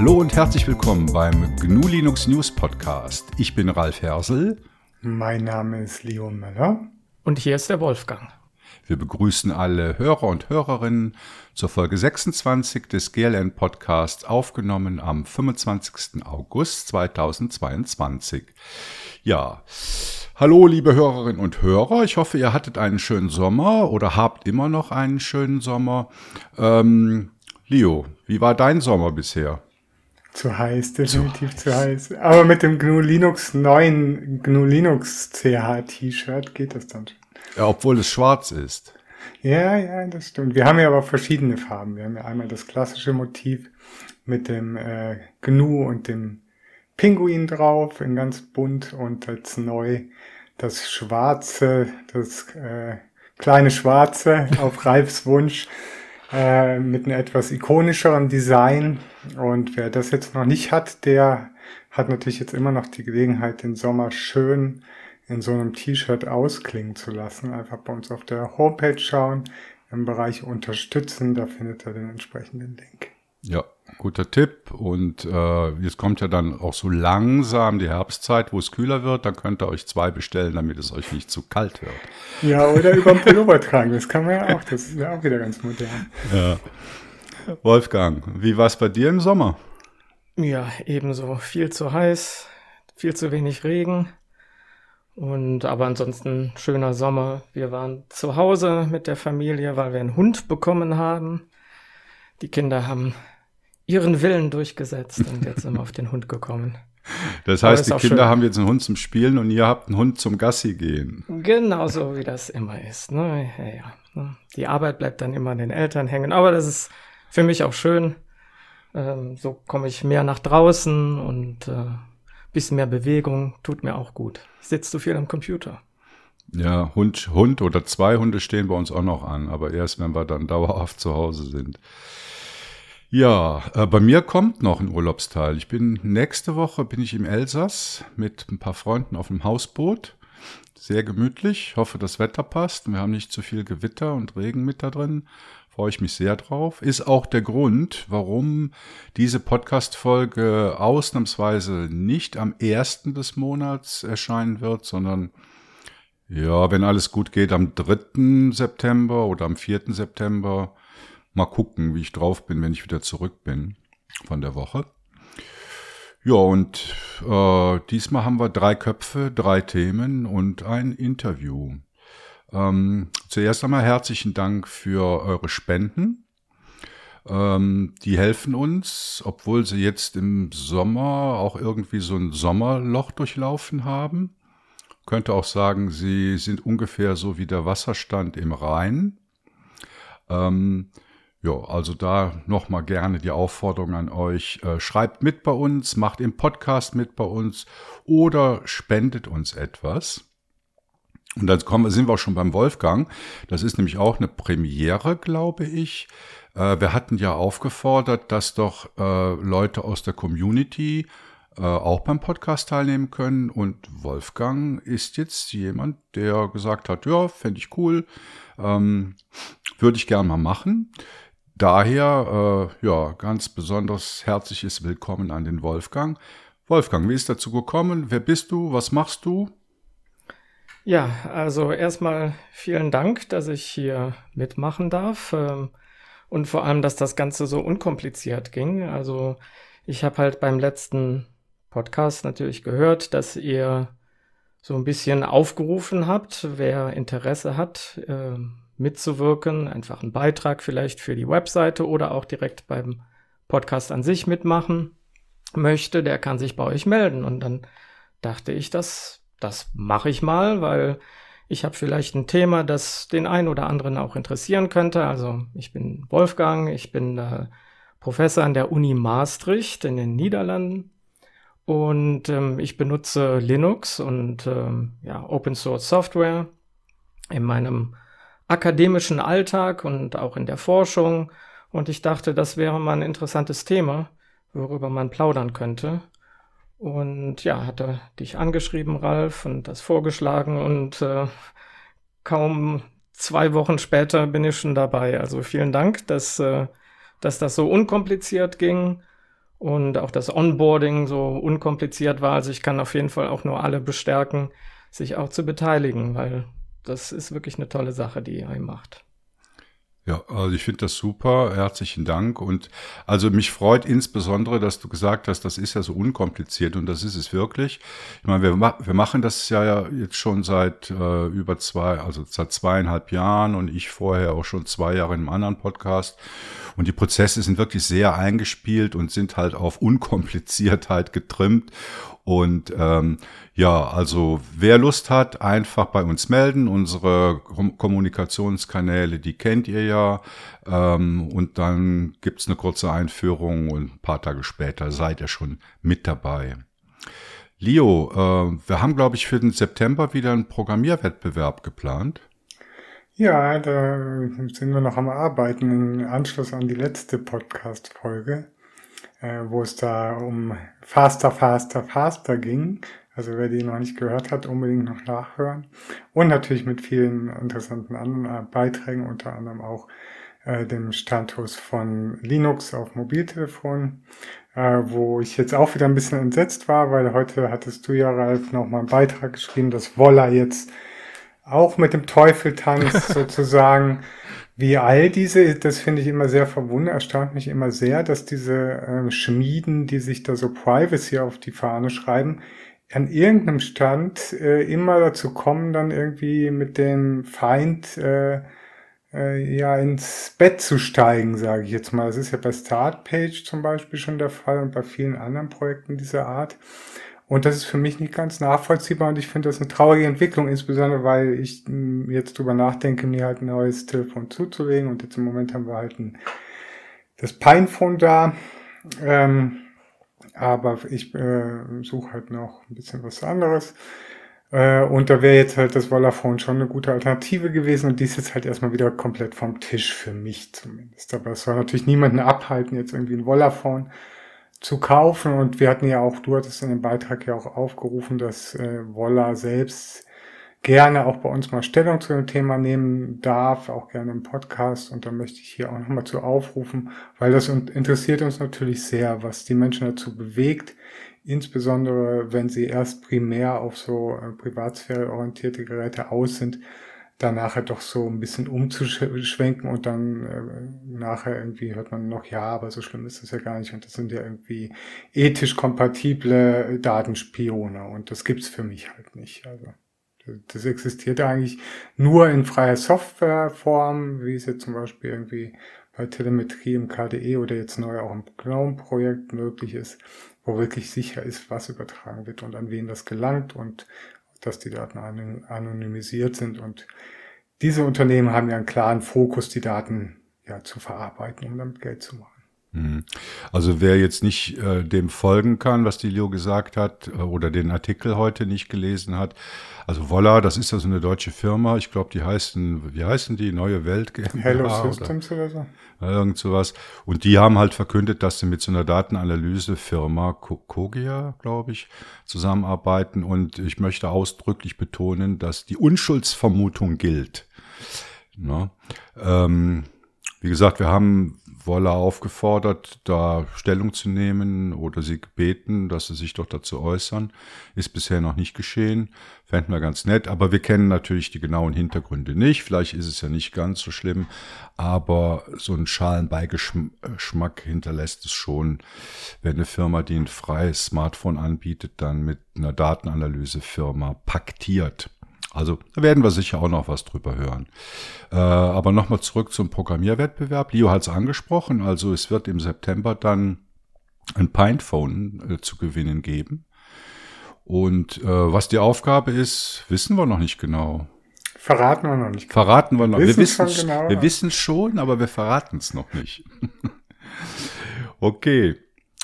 Hallo und herzlich willkommen beim GNU Linux News Podcast. Ich bin Ralf Hersel. Mein Name ist Leo Möller. Und hier ist der Wolfgang. Wir begrüßen alle Hörer und Hörerinnen zur Folge 26 des GLN Podcasts, aufgenommen am 25. August 2022. Ja, hallo liebe Hörerinnen und Hörer. Ich hoffe, ihr hattet einen schönen Sommer oder habt immer noch einen schönen Sommer. Ähm, Leo, wie war dein Sommer bisher? Zu heiß, definitiv zu, zu heiß. Aber mit dem GNU Linux neuen GNU Linux CH T-Shirt geht das dann schon. Ja, obwohl es schwarz ist. Ja, ja, das stimmt. Wir haben ja aber verschiedene Farben. Wir haben ja einmal das klassische Motiv mit dem äh, Gnu und dem Pinguin drauf in ganz bunt und jetzt neu das schwarze, das äh, kleine schwarze auf Ralfs Wunsch äh, mit einem etwas ikonischeren Design. Und wer das jetzt noch nicht hat, der hat natürlich jetzt immer noch die Gelegenheit, den Sommer schön in so einem T-Shirt ausklingen zu lassen. Einfach bei uns auf der Homepage schauen, im Bereich Unterstützen, da findet er den entsprechenden Link. Ja, guter Tipp. Und äh, jetzt kommt ja dann auch so langsam die Herbstzeit, wo es kühler wird. Dann könnt ihr euch zwei bestellen, damit es euch nicht zu kalt wird. Ja, oder über den Pullover tragen. Das kann man ja auch. Das ist ja auch wieder ganz modern. Ja. Wolfgang, wie war es bei dir im Sommer? Ja, ebenso. Viel zu heiß, viel zu wenig Regen. Und aber ansonsten schöner Sommer. Wir waren zu Hause mit der Familie, weil wir einen Hund bekommen haben. Die Kinder haben ihren Willen durchgesetzt und jetzt sind wir auf den Hund gekommen. Das heißt, die Kinder schön. haben jetzt einen Hund zum Spielen und ihr habt einen Hund zum Gassi gehen. Genauso wie das immer ist. Ne? Ja, ja. Ne? Die Arbeit bleibt dann immer an den Eltern hängen. Aber das ist für mich auch schön. Ähm, so komme ich mehr nach draußen und äh, bisschen mehr Bewegung tut mir auch gut. Sitzt du viel am Computer? Ja, Hund, Hund oder zwei Hunde stehen bei uns auch noch an, aber erst wenn wir dann dauerhaft zu Hause sind. Ja, äh, bei mir kommt noch ein Urlaubsteil. Ich bin nächste Woche bin ich im Elsass mit ein paar Freunden auf dem Hausboot. Sehr gemütlich. Hoffe, das Wetter passt. Wir haben nicht zu viel Gewitter und Regen mit da drin. Freue ich mich sehr drauf. Ist auch der Grund, warum diese Podcast-Folge ausnahmsweise nicht am ersten des Monats erscheinen wird, sondern ja, wenn alles gut geht, am 3. September oder am 4. September. Mal gucken, wie ich drauf bin, wenn ich wieder zurück bin von der Woche. Ja, und äh, diesmal haben wir drei Köpfe, drei Themen und ein Interview. Ähm, zuerst einmal herzlichen Dank für eure Spenden. Ähm, die helfen uns, obwohl sie jetzt im Sommer auch irgendwie so ein Sommerloch durchlaufen haben. Könnte auch sagen, sie sind ungefähr so wie der Wasserstand im Rhein. Ähm, ja, also da nochmal gerne die Aufforderung an euch. Äh, schreibt mit bei uns, macht im Podcast mit bei uns oder spendet uns etwas. Und dann kommen, sind wir auch schon beim Wolfgang. Das ist nämlich auch eine Premiere, glaube ich. Äh, wir hatten ja aufgefordert, dass doch äh, Leute aus der Community auch beim Podcast teilnehmen können. Und Wolfgang ist jetzt jemand, der gesagt hat, ja, fände ich cool, ähm, würde ich gern mal machen. Daher, äh, ja, ganz besonders herzliches Willkommen an den Wolfgang. Wolfgang, wie ist dazu gekommen? Wer bist du? Was machst du? Ja, also erstmal vielen Dank, dass ich hier mitmachen darf ähm, und vor allem, dass das Ganze so unkompliziert ging. Also ich habe halt beim letzten Podcast natürlich gehört, dass ihr so ein bisschen aufgerufen habt, wer Interesse hat, äh, mitzuwirken, einfach einen Beitrag vielleicht für die Webseite oder auch direkt beim Podcast an sich mitmachen möchte, der kann sich bei euch melden. Und dann dachte ich, das das mache ich mal, weil ich habe vielleicht ein Thema, das den einen oder anderen auch interessieren könnte. Also ich bin Wolfgang, ich bin äh, Professor an der Uni Maastricht in den Niederlanden und ähm, ich benutze Linux und ähm, ja, Open Source Software in meinem akademischen Alltag und auch in der Forschung. Und ich dachte, das wäre mal ein interessantes Thema, worüber man plaudern könnte. Und ja, hatte dich angeschrieben, Ralf, und das vorgeschlagen und äh, kaum zwei Wochen später bin ich schon dabei. Also vielen Dank, dass, äh, dass das so unkompliziert ging. und auch das Onboarding so unkompliziert war. Also ich kann auf jeden Fall auch nur alle bestärken, sich auch zu beteiligen, weil das ist wirklich eine tolle Sache, die ihr macht. Ja, also ich finde das super. Herzlichen Dank. Und also mich freut insbesondere, dass du gesagt hast, das ist ja so unkompliziert und das ist es wirklich. Ich meine, wir, wir machen das ja jetzt schon seit äh, über zwei, also seit zweieinhalb Jahren und ich vorher auch schon zwei Jahre in einem anderen Podcast. Und die Prozesse sind wirklich sehr eingespielt und sind halt auf Unkompliziertheit getrimmt. Und ähm, ja, also wer Lust hat, einfach bei uns melden. Unsere Kommunikationskanäle, die kennt ihr ja. Ähm, und dann gibt's eine kurze Einführung und ein paar Tage später seid ihr schon mit dabei. Leo, äh, wir haben, glaube ich, für den September wieder einen Programmierwettbewerb geplant. Ja, da sind wir noch am Arbeiten im Anschluss an die letzte Podcast-Folge, äh, wo es da um Faster, Faster, Faster ging. Also wer die noch nicht gehört hat, unbedingt noch nachhören. Und natürlich mit vielen interessanten anderen Beiträgen, unter anderem auch äh, dem Status von Linux auf Mobiltelefon, äh, wo ich jetzt auch wieder ein bisschen entsetzt war, weil heute hattest du ja, Ralf, noch mal einen Beitrag geschrieben, dass Wolla jetzt auch mit dem Teufel tanzt sozusagen. Wie all diese, das finde ich immer sehr verwundert, erstaunt mich immer sehr, dass diese äh, Schmieden, die sich da so Privacy auf die Fahne schreiben, an irgendeinem Stand äh, immer dazu kommen, dann irgendwie mit dem Feind äh, äh, ja ins Bett zu steigen, sage ich jetzt mal. Das ist ja bei Startpage zum Beispiel schon der Fall und bei vielen anderen Projekten dieser Art. Und das ist für mich nicht ganz nachvollziehbar und ich finde das eine traurige Entwicklung, insbesondere weil ich hm, jetzt drüber nachdenke, mir halt ein neues Telefon zuzulegen und jetzt im Moment haben wir halt ein, das Pinephone da. Ähm, aber ich äh, suche halt noch ein bisschen was anderes. Äh, und da wäre jetzt halt das Vollaphone schon eine gute Alternative gewesen und die ist jetzt halt erstmal wieder komplett vom Tisch für mich zumindest. Aber es soll natürlich niemanden abhalten, jetzt irgendwie ein Vollaphone zu kaufen. Und wir hatten ja auch, du hattest in dem Beitrag ja auch aufgerufen, dass äh, Wolla selbst gerne auch bei uns mal Stellung zu dem Thema nehmen darf, auch gerne im Podcast. Und da möchte ich hier auch nochmal zu aufrufen, weil das interessiert uns natürlich sehr, was die Menschen dazu bewegt, insbesondere wenn sie erst primär auf so äh, Privatsphäre orientierte Geräte aus sind, da nachher doch so ein bisschen umzuschwenken und dann äh, nachher irgendwie hört man noch, ja, aber so schlimm ist das ja gar nicht und das sind ja irgendwie ethisch kompatible Datenspione und das gibt's für mich halt nicht. Also das existiert eigentlich nur in freier Softwareform, wie es jetzt zum Beispiel irgendwie bei Telemetrie im KDE oder jetzt neu auch im GNOME-Projekt möglich ist, wo wirklich sicher ist, was übertragen wird und an wen das gelangt und dass die Daten anonymisiert sind. Und diese Unternehmen haben ja einen klaren Fokus, die Daten ja zu verarbeiten, um damit Geld zu machen. Mhm. Also wer jetzt nicht äh, dem folgen kann, was die Leo gesagt hat, äh, oder den Artikel heute nicht gelesen hat, also Volla, das ist ja so eine deutsche Firma, ich glaube, die heißen, wie heißen die, Neue Welt GmbH? Hello Systems oder, oder so. Irgend sowas. Und die haben halt verkündet, dass sie mit so einer Datenanalysefirma, Kogia, glaube ich, zusammenarbeiten. Und ich möchte ausdrücklich betonen, dass die Unschuldsvermutung gilt. Na? Ähm, wie gesagt, wir haben Wolle aufgefordert, da Stellung zu nehmen oder sie gebeten, dass sie sich doch dazu äußern. Ist bisher noch nicht geschehen. Fänden wir ganz nett. Aber wir kennen natürlich die genauen Hintergründe nicht. Vielleicht ist es ja nicht ganz so schlimm. Aber so einen Schalenbeigeschmack hinterlässt es schon, wenn eine Firma, die ein freies Smartphone anbietet, dann mit einer Datenanalysefirma paktiert. Also da werden wir sicher auch noch was drüber hören. Äh, aber nochmal zurück zum Programmierwettbewerb. Leo hat es angesprochen. Also es wird im September dann ein Pinephone äh, zu gewinnen geben. Und äh, was die Aufgabe ist, wissen wir noch nicht genau. Verraten wir noch nicht. Genau. Verraten wir noch. Wir wissen es genau. wir wissen schon, aber wir verraten es noch nicht. okay.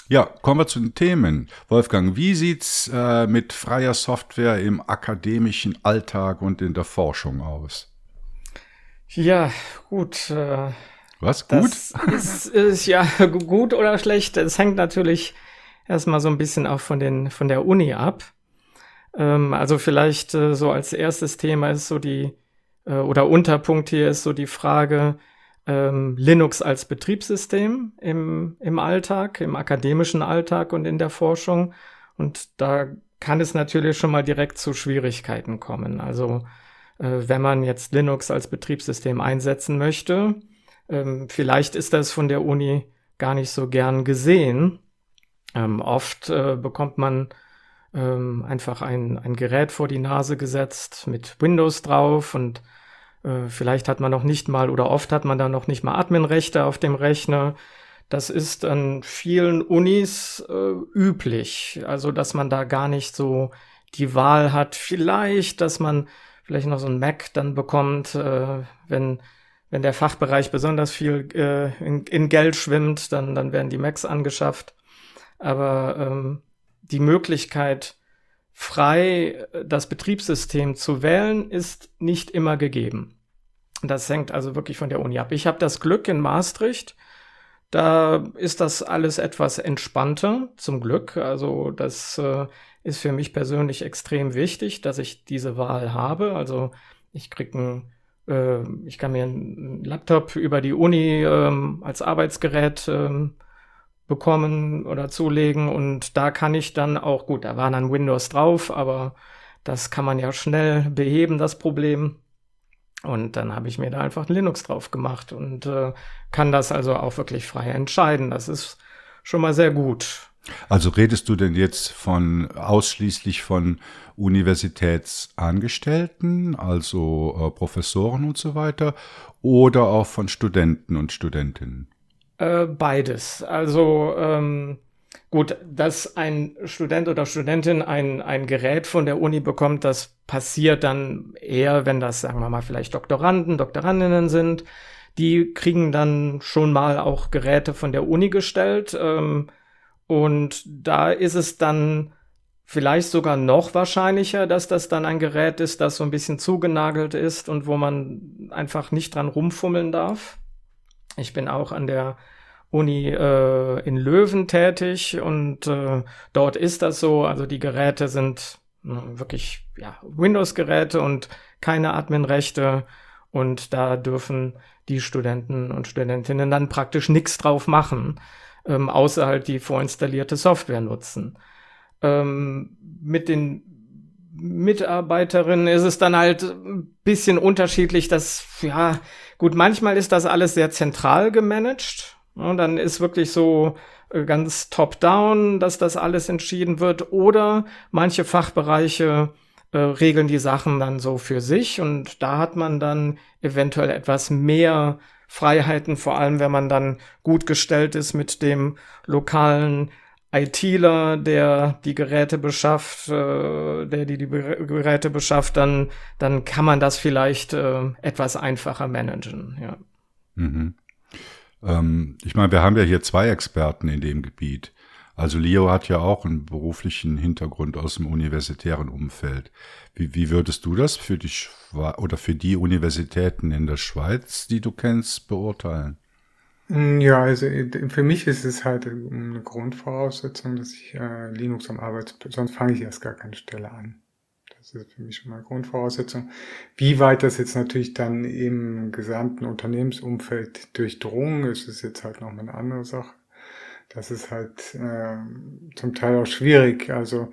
Ja, kommen wir zu den Themen. Wolfgang, wie sieht's äh, mit freier Software im akademischen Alltag und in der Forschung aus? Ja, gut. Äh, Was gut? ist, ist ja gut oder schlecht. Es hängt natürlich erstmal so ein bisschen auch von den von der Uni ab. Ähm, also vielleicht äh, so als erstes Thema ist so die äh, oder Unterpunkt hier ist so die Frage, ähm, Linux als Betriebssystem im, im Alltag, im akademischen Alltag und in der Forschung. Und da kann es natürlich schon mal direkt zu Schwierigkeiten kommen. Also äh, wenn man jetzt Linux als Betriebssystem einsetzen möchte, ähm, vielleicht ist das von der Uni gar nicht so gern gesehen. Ähm, oft äh, bekommt man ähm, einfach ein, ein Gerät vor die Nase gesetzt mit Windows drauf und äh, vielleicht hat man noch nicht mal oder oft hat man da noch nicht mal Adminrechte auf dem Rechner. Das ist an vielen Unis äh, üblich, also dass man da gar nicht so die Wahl hat. Vielleicht, dass man vielleicht noch so ein Mac dann bekommt, äh, wenn wenn der Fachbereich besonders viel äh, in, in, Geld schwimmt, dann dann werden die Macs angeschafft. Aber ähm, die Möglichkeit frei das Betriebssystem zu wählen ist nicht immer gegeben. Das hängt also wirklich von der Uni ab. Ich habe das Glück in Maastricht, da ist das alles etwas entspannter, zum Glück. Also das äh, ist für mich persönlich extrem wichtig, dass ich diese Wahl habe. Also ich krieg ein, äh, ich kann mir einen Laptop über die Uni ähm, als Arbeitsgerät ähm, bekommen oder zulegen und da kann ich dann auch, gut, da war dann Windows drauf, aber das kann man ja schnell beheben, das Problem. Und dann habe ich mir da einfach Linux drauf gemacht und äh, kann das also auch wirklich frei entscheiden. Das ist schon mal sehr gut. Also redest du denn jetzt von ausschließlich von Universitätsangestellten, also äh, Professoren und so weiter, oder auch von Studenten und Studentinnen? Äh, beides. Also ähm, Gut, dass ein Student oder Studentin ein, ein Gerät von der Uni bekommt, das passiert dann eher, wenn das, sagen wir mal, vielleicht Doktoranden, Doktorandinnen sind. Die kriegen dann schon mal auch Geräte von der Uni gestellt. Ähm, und da ist es dann vielleicht sogar noch wahrscheinlicher, dass das dann ein Gerät ist, das so ein bisschen zugenagelt ist und wo man einfach nicht dran rumfummeln darf. Ich bin auch an der Uni äh, in Löwen tätig und äh, dort ist das so. Also die Geräte sind äh, wirklich ja, Windows-Geräte und keine Admin-Rechte und da dürfen die Studenten und Studentinnen dann praktisch nichts drauf machen, ähm, außer halt die vorinstallierte Software nutzen. Ähm, mit den Mitarbeiterinnen ist es dann halt ein bisschen unterschiedlich, dass, ja, gut, manchmal ist das alles sehr zentral gemanagt und dann ist wirklich so äh, ganz top-down, dass das alles entschieden wird. Oder manche Fachbereiche äh, regeln die Sachen dann so für sich und da hat man dann eventuell etwas mehr Freiheiten, vor allem wenn man dann gut gestellt ist mit dem lokalen ITler, der die Geräte beschafft, äh, der die, die Geräte beschafft, dann, dann kann man das vielleicht äh, etwas einfacher managen, ja. Mhm. Ähm, ich meine, wir haben ja hier zwei Experten in dem Gebiet. Also Leo hat ja auch einen beruflichen Hintergrund aus dem universitären Umfeld. Wie, wie würdest du das für die oder für die Universitäten in der Schweiz, die du kennst, beurteilen? Mm, ja, also äh, für mich ist es halt eine Grundvoraussetzung, dass ich äh, Linux am Arbeitsplatz, sonst fange ich erst gar keine Stelle an. Das ist für mich schon mal Grundvoraussetzung. Wie weit das jetzt natürlich dann im gesamten Unternehmensumfeld durchdrungen ist, ist jetzt halt nochmal eine andere Sache. Das ist halt äh, zum Teil auch schwierig. Also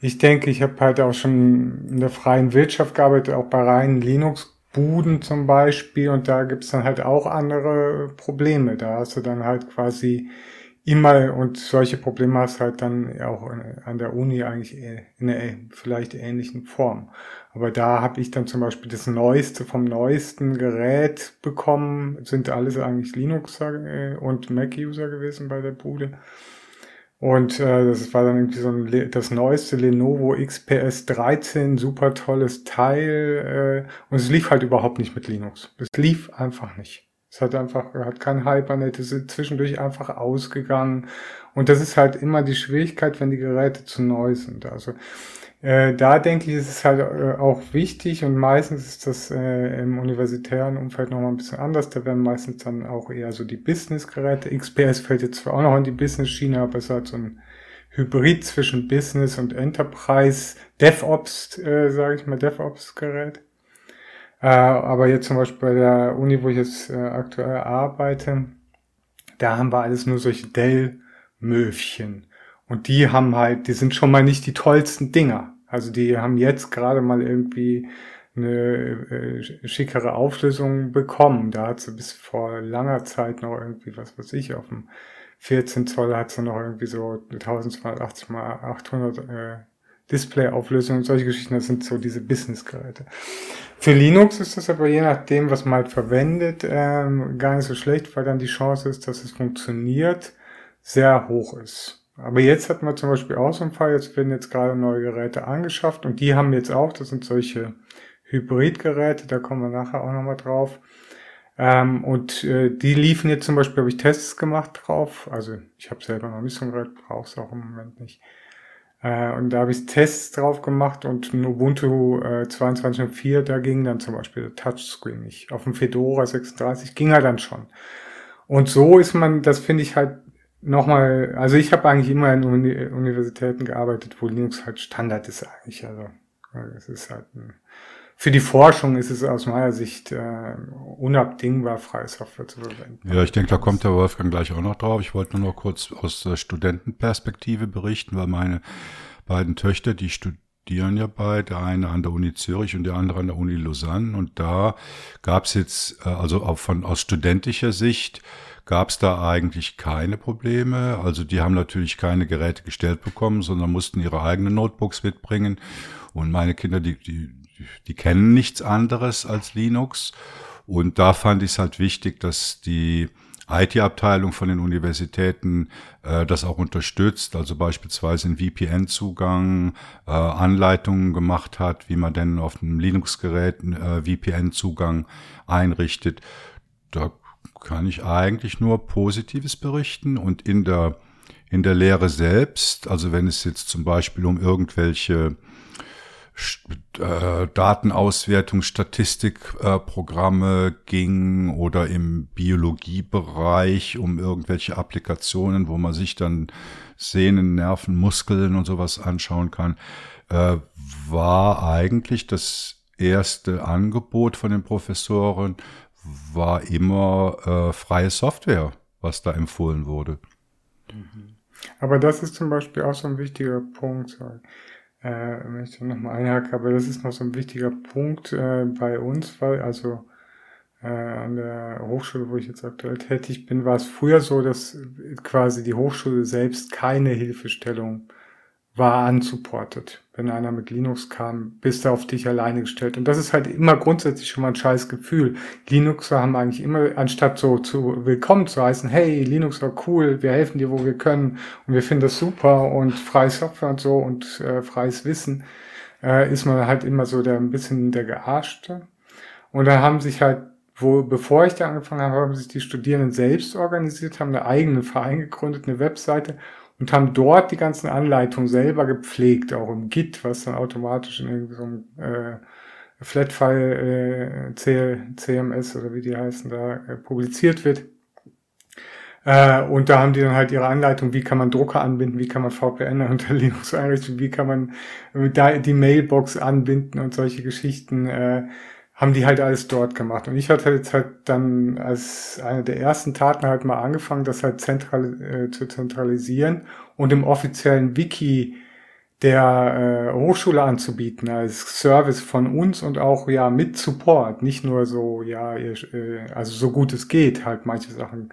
ich denke, ich habe halt auch schon in der freien Wirtschaft gearbeitet, auch bei reinen Linux-Buden zum Beispiel. Und da gibt's dann halt auch andere Probleme. Da hast du dann halt quasi immer und solche Probleme hast halt dann auch an der Uni eigentlich in einer vielleicht ähnlichen Form. Aber da habe ich dann zum Beispiel das Neueste vom neuesten Gerät bekommen, sind alles eigentlich Linuxer äh, und Mac-User gewesen bei der Bude. Und äh, das war dann irgendwie so ein, das neueste Lenovo XPS 13, super tolles Teil. Äh, und es lief halt überhaupt nicht mit Linux. Es lief einfach nicht. Es hat einfach, hat kein Hypernet, es ist zwischendurch einfach ausgegangen. Und das ist halt immer die Schwierigkeit, wenn die Geräte zu neu sind. Also äh, da denke ich, ist es halt äh, auch wichtig und meistens ist das äh, im universitären Umfeld nochmal ein bisschen anders. Da werden meistens dann auch eher so die Business-Geräte. XPS fällt jetzt zwar auch noch in die Business-Schiene, aber es hat so ein Hybrid zwischen Business und Enterprise, DevOps, äh, sage ich mal, DevOps-Gerät. Äh, aber jetzt zum Beispiel bei der Uni, wo ich jetzt äh, aktuell arbeite, da haben wir alles nur solche Dell-Möwchen. Und die haben halt, die sind schon mal nicht die tollsten Dinger. Also die haben jetzt gerade mal irgendwie eine äh, schickere Auflösung bekommen. Da hat sie bis vor langer Zeit noch irgendwie, was weiß ich, auf dem 14 Zoll hat sie noch irgendwie so 1280 mal 800 äh, Display-Auflösung und solche Geschichten. Das sind so diese Business-Geräte. Für Linux ist das aber je nachdem, was man halt verwendet, ähm, gar nicht so schlecht, weil dann die Chance ist, dass es funktioniert, sehr hoch ist. Aber jetzt hatten wir zum Beispiel auch so einen Fall, jetzt werden jetzt gerade neue Geräte angeschafft und die haben jetzt auch, das sind solche Hybridgeräte, da kommen wir nachher auch nochmal drauf. Ähm, und äh, die liefen jetzt zum Beispiel, habe ich Tests gemacht drauf. Also ich habe selber noch nicht so ein Gerät, brauche es auch im Moment nicht. Äh, und da habe ich Tests drauf gemacht und in Ubuntu äh, 22.04, da ging dann zum Beispiel der Touchscreen nicht. Auf dem Fedora 36 ging er dann schon. Und so ist man, das finde ich halt nochmal, also ich habe eigentlich immer in Uni Universitäten gearbeitet, wo Linux halt Standard ist eigentlich. Also es ist halt ein für die Forschung ist es aus meiner Sicht äh, unabdingbar, freie Software zu verwenden. Ja, ich denke, da kommt der Wolfgang gleich auch noch drauf. Ich wollte nur noch kurz aus der Studentenperspektive berichten, weil meine beiden Töchter, die studieren ja bei, der eine an der Uni Zürich und der andere an der Uni Lausanne. Und da gab es jetzt, äh, also auch von aus studentischer Sicht, gab es da eigentlich keine Probleme. Also die haben natürlich keine Geräte gestellt bekommen, sondern mussten ihre eigenen Notebooks mitbringen. Und meine Kinder, die, die, die kennen nichts anderes als Linux. Und da fand ich es halt wichtig, dass die IT-Abteilung von den Universitäten äh, das auch unterstützt, also beispielsweise einen VPN-Zugang, äh, Anleitungen gemacht hat, wie man denn auf einem Linux-Gerät äh, VPN-Zugang einrichtet. Da kann ich eigentlich nur Positives berichten und in der in der Lehre selbst, also wenn es jetzt zum Beispiel um irgendwelche äh, Datenauswertung, Statistikprogramme äh, ging oder im Biologiebereich um irgendwelche Applikationen, wo man sich dann Sehnen, Nerven, Muskeln und sowas anschauen kann, äh, war eigentlich das erste Angebot von den Professoren, war immer äh, freie Software, was da empfohlen wurde. Aber das ist zum Beispiel auch so ein wichtiger Punkt äh, wenn ich da nochmal einhake, aber das ist noch so ein wichtiger Punkt äh, bei uns, weil also äh, an der Hochschule, wo ich jetzt aktuell tätig bin, war es früher so, dass quasi die Hochschule selbst keine Hilfestellung war unsupported. Wenn einer mit Linux kam, bist du auf dich alleine gestellt. Und das ist halt immer grundsätzlich schon mal ein scheiß Gefühl. Linuxer haben eigentlich immer, anstatt so zu willkommen zu heißen, hey, Linux war cool, wir helfen dir, wo wir können und wir finden das super und freie Software und so und äh, freies Wissen, äh, ist man halt immer so der ein bisschen der Gearschte. Und dann haben sich halt wo, bevor ich da angefangen habe, haben sich die Studierenden selbst organisiert, haben einen eigenen Verein gegründet, eine Webseite und haben dort die ganzen Anleitungen selber gepflegt, auch im Git, was dann automatisch in irgendeinem äh, Flatfile äh, CMS oder wie die heißen, da äh, publiziert wird. Äh, und da haben die dann halt ihre Anleitung, wie kann man Drucker anbinden, wie kann man VPN unter Linux einrichten, wie kann man da die Mailbox anbinden und solche Geschichten. Äh, haben die halt alles dort gemacht. Und ich hatte jetzt halt dann als eine der ersten Taten halt mal angefangen, das halt zentral, äh, zu zentralisieren und im offiziellen Wiki der äh, Hochschule anzubieten als Service von uns und auch ja mit Support, nicht nur so ja ihr, äh, also so gut es geht halt manche Sachen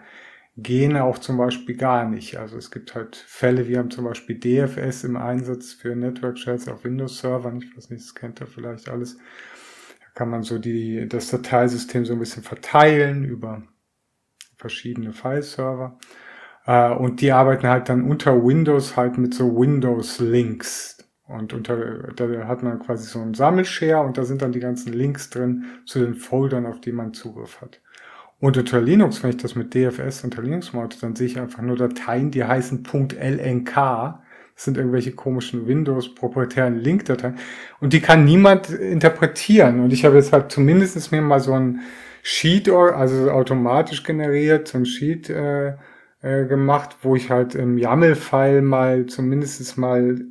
gehen auch zum Beispiel gar nicht. Also es gibt halt Fälle, wir haben zum Beispiel DFS im Einsatz für Network Shares auf Windows Servern, ich weiß nicht, das kennt ihr vielleicht alles kann man so die, das Dateisystem so ein bisschen verteilen über verschiedene File-Server. Äh, und die arbeiten halt dann unter Windows halt mit so Windows-Links. Und unter, da hat man quasi so einen Sammelshare und da sind dann die ganzen Links drin zu den Foldern, auf die man Zugriff hat. Und unter Linux, wenn ich das mit DFS unter Linux mache, dann sehe ich einfach nur Dateien, die heißen .lnk das sind irgendwelche komischen Windows-proprietären Link-Dateien. Und die kann niemand interpretieren. Und ich habe jetzt halt zumindest mir mal so ein Sheet, also automatisch generiert, so ein Sheet äh, äh, gemacht, wo ich halt im YAML-File mal zumindest mal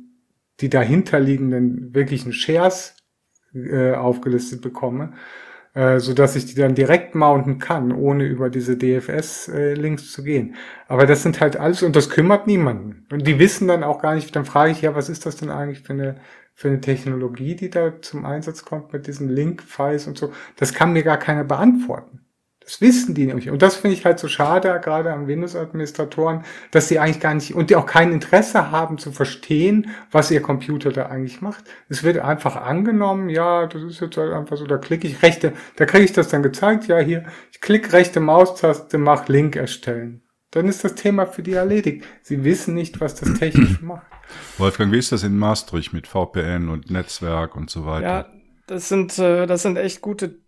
die dahinterliegenden wirklichen Shares äh, aufgelistet bekomme. Äh, so dass ich die dann direkt mounten kann, ohne über diese DFS-Links äh, zu gehen. Aber das sind halt alles, und das kümmert niemanden. Und die wissen dann auch gar nicht, dann frage ich, ja, was ist das denn eigentlich für eine, für eine Technologie, die da zum Einsatz kommt mit diesen Link-Files und so. Das kann mir gar keiner beantworten. Das wissen die nämlich. Und das finde ich halt so schade, gerade an Windows-Administratoren, dass sie eigentlich gar nicht und die auch kein Interesse haben zu verstehen, was ihr Computer da eigentlich macht. Es wird einfach angenommen, ja, das ist jetzt halt einfach so, da klicke ich rechte, da kriege ich das dann gezeigt, ja, hier, ich klicke rechte Maustaste, mach Link erstellen. Dann ist das Thema für die erledigt. Sie wissen nicht, was das technisch macht. Wolfgang, wie ist das in Maastricht mit VPN und Netzwerk und so weiter? Ja, das sind, äh, das sind echt gute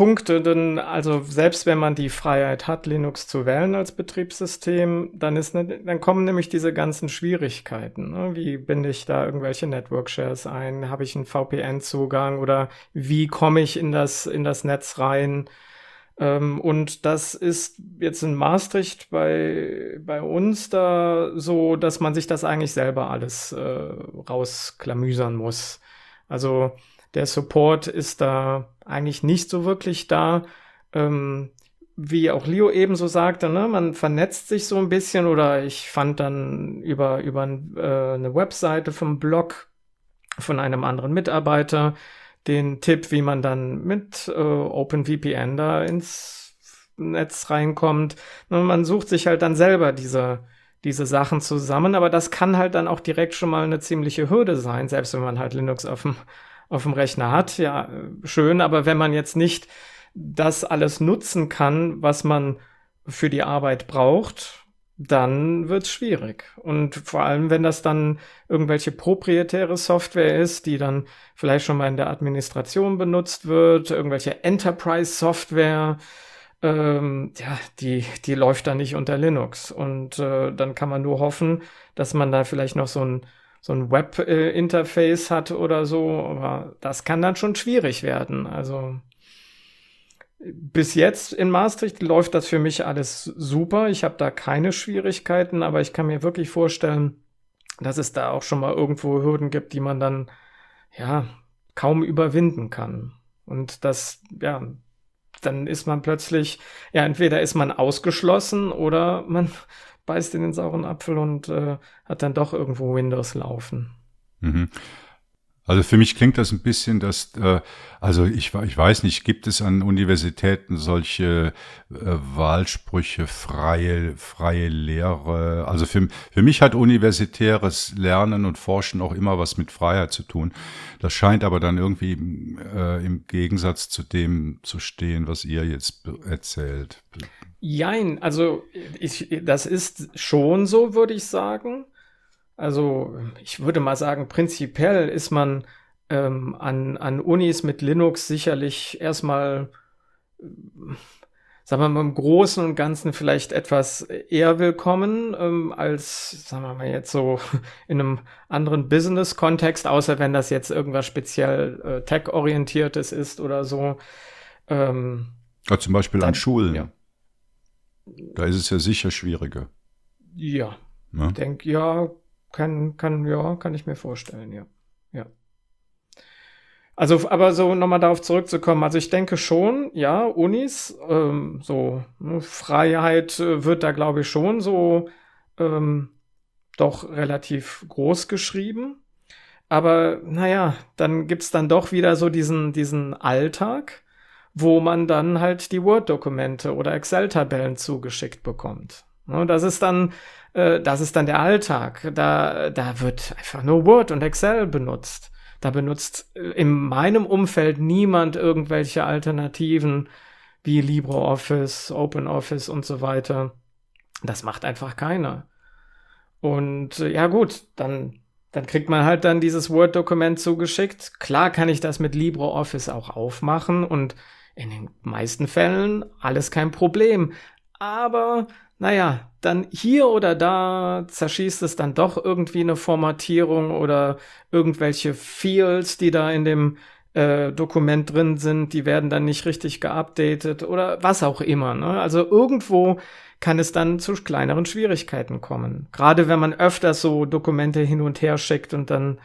Punkte, denn also selbst wenn man die Freiheit hat, Linux zu wählen als Betriebssystem, dann ist ne, dann kommen nämlich diese ganzen Schwierigkeiten. Ne? Wie binde ich da irgendwelche Network Shares ein? Habe ich einen VPN-Zugang oder wie komme ich in das in das Netz rein? Ähm, und das ist jetzt in Maastricht bei bei uns da so, dass man sich das eigentlich selber alles äh, rausklamüsern muss. Also der Support ist da eigentlich nicht so wirklich da. Ähm, wie auch Leo ebenso sagte, ne, man vernetzt sich so ein bisschen oder ich fand dann über, über äh, eine Webseite vom Blog von einem anderen Mitarbeiter den Tipp, wie man dann mit äh, OpenVPN da ins Netz reinkommt. Und man sucht sich halt dann selber diese, diese Sachen zusammen, aber das kann halt dann auch direkt schon mal eine ziemliche Hürde sein, selbst wenn man halt Linux auf dem auf dem Rechner hat, ja, schön, aber wenn man jetzt nicht das alles nutzen kann, was man für die Arbeit braucht, dann wird es schwierig. Und vor allem, wenn das dann irgendwelche proprietäre Software ist, die dann vielleicht schon mal in der Administration benutzt wird, irgendwelche Enterprise-Software, ähm, ja, die, die läuft dann nicht unter Linux. Und äh, dann kann man nur hoffen, dass man da vielleicht noch so ein so ein Web-Interface hat oder so, aber das kann dann schon schwierig werden. Also bis jetzt in Maastricht läuft das für mich alles super. Ich habe da keine Schwierigkeiten, aber ich kann mir wirklich vorstellen, dass es da auch schon mal irgendwo Hürden gibt, die man dann ja kaum überwinden kann. Und das, ja, dann ist man plötzlich, ja, entweder ist man ausgeschlossen oder man beißt in den sauren Apfel und äh, hat dann doch irgendwo Windows laufen. Mhm. Also für mich klingt das ein bisschen, dass, äh, also ich, ich weiß nicht, gibt es an Universitäten solche äh, Wahlsprüche, freie, freie Lehre? Also für, für mich hat universitäres Lernen und Forschen auch immer was mit Freiheit zu tun. Das scheint aber dann irgendwie äh, im Gegensatz zu dem zu stehen, was ihr jetzt erzählt. Jein, also ich, das ist schon so, würde ich sagen. Also ich würde mal sagen, prinzipiell ist man ähm, an, an Unis mit Linux sicherlich erstmal, äh, sagen wir mal, im Großen und Ganzen vielleicht etwas eher willkommen ähm, als, sagen wir mal, jetzt so in einem anderen Business-Kontext, außer wenn das jetzt irgendwas speziell äh, tech-orientiertes ist oder so. Ähm, ja, zum Beispiel dann, an Schulen. Ja. Da ist es ja sicher schwieriger. Ja. ja? Ich denke, ja, kann, kann, ja, kann ich mir vorstellen, ja. Ja. Also, aber so nochmal darauf zurückzukommen, also ich denke schon, ja, Unis, ähm, so ne, Freiheit äh, wird da, glaube ich, schon so ähm, doch relativ groß geschrieben. Aber naja, dann gibt's dann doch wieder so diesen, diesen Alltag, wo man dann halt die Word-Dokumente oder Excel-Tabellen zugeschickt bekommt. Und das ist dann, äh, das ist dann der Alltag. Da, da wird einfach nur Word und Excel benutzt. Da benutzt äh, in meinem Umfeld niemand irgendwelche Alternativen wie LibreOffice, OpenOffice und so weiter. Das macht einfach keiner. Und äh, ja gut, dann dann kriegt man halt dann dieses Word-Dokument zugeschickt. Klar kann ich das mit LibreOffice auch aufmachen und in den meisten Fällen alles kein Problem. Aber naja, dann hier oder da zerschießt es dann doch irgendwie eine Formatierung oder irgendwelche Fields, die da in dem äh, Dokument drin sind, die werden dann nicht richtig geupdatet oder was auch immer. Ne? Also irgendwo kann es dann zu kleineren Schwierigkeiten kommen. Gerade wenn man öfters so Dokumente hin und her schickt und dann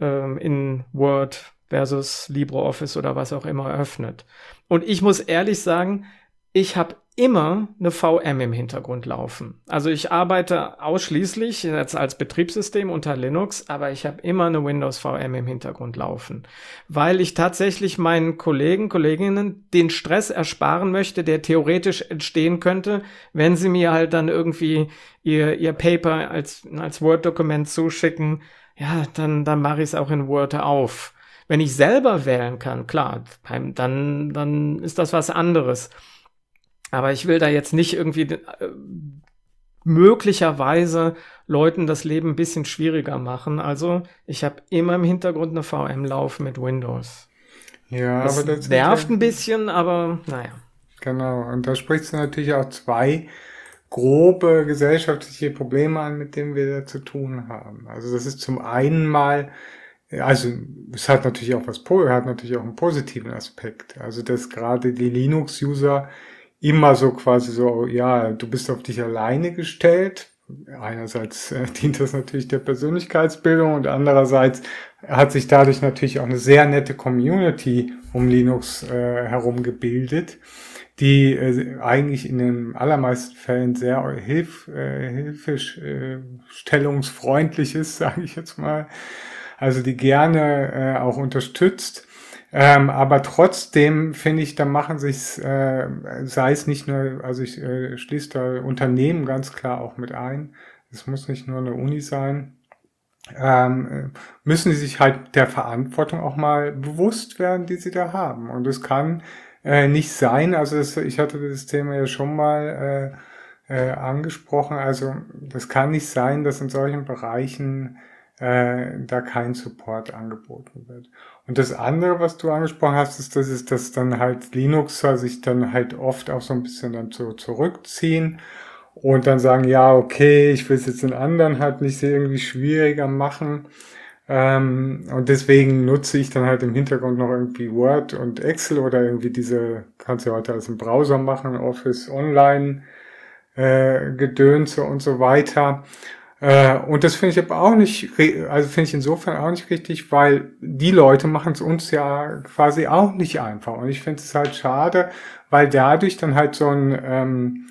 ähm, in Word versus LibreOffice oder was auch immer öffnet. Und ich muss ehrlich sagen, ich habe immer eine VM im Hintergrund laufen. Also ich arbeite ausschließlich jetzt als Betriebssystem unter Linux, aber ich habe immer eine Windows VM im Hintergrund laufen, weil ich tatsächlich meinen Kollegen, Kolleginnen den Stress ersparen möchte, der theoretisch entstehen könnte, wenn sie mir halt dann irgendwie ihr, ihr Paper als, als Word-Dokument zuschicken. Ja, dann, dann mache ich es auch in Word auf. Wenn ich selber wählen kann, klar, dann, dann ist das was anderes. Aber ich will da jetzt nicht irgendwie äh, möglicherweise Leuten das Leben ein bisschen schwieriger machen. Also ich habe immer im Hintergrund eine VM laufen mit Windows. Ja, das aber das nervt ein bisschen, aber naja. Genau, und da sprichst du natürlich auch zwei grobe gesellschaftliche Probleme an, mit denen wir da zu tun haben. Also das ist zum einen mal, also es hat natürlich auch was, hat natürlich auch einen positiven Aspekt. Also dass gerade die Linux-User immer so quasi so, ja, du bist auf dich alleine gestellt. Einerseits äh, dient das natürlich der Persönlichkeitsbildung und andererseits hat sich dadurch natürlich auch eine sehr nette Community um Linux äh, herum gebildet, die äh, eigentlich in den allermeisten Fällen sehr hilf, äh, hilfestellungsfreundlich ist, sage ich jetzt mal. Also die gerne äh, auch unterstützt ähm, aber trotzdem finde ich, da machen sich, äh, sei es nicht nur, also ich äh, schließe da Unternehmen ganz klar auch mit ein. Es muss nicht nur eine Uni sein. Ähm, müssen sie sich halt der Verantwortung auch mal bewusst werden, die sie da haben. Und es kann äh, nicht sein, also es, ich hatte das Thema ja schon mal äh, äh, angesprochen, also das kann nicht sein, dass in solchen Bereichen äh, da kein Support angeboten wird. Und das andere, was du angesprochen hast, ist, dass es, dass dann halt Linuxer sich dann halt oft auch so ein bisschen dann so zurückziehen und dann sagen, ja, okay, ich will es jetzt den anderen halt nicht irgendwie schwieriger machen. Ähm, und deswegen nutze ich dann halt im Hintergrund noch irgendwie Word und Excel oder irgendwie diese, kannst du ja heute alles im Browser machen, Office Online, äh, Gedönse und so weiter. Äh, und das finde ich aber auch nicht, also finde ich insofern auch nicht richtig, weil die Leute machen es uns ja quasi auch nicht einfach. Und ich finde es halt schade, weil dadurch dann halt so ein, ähm,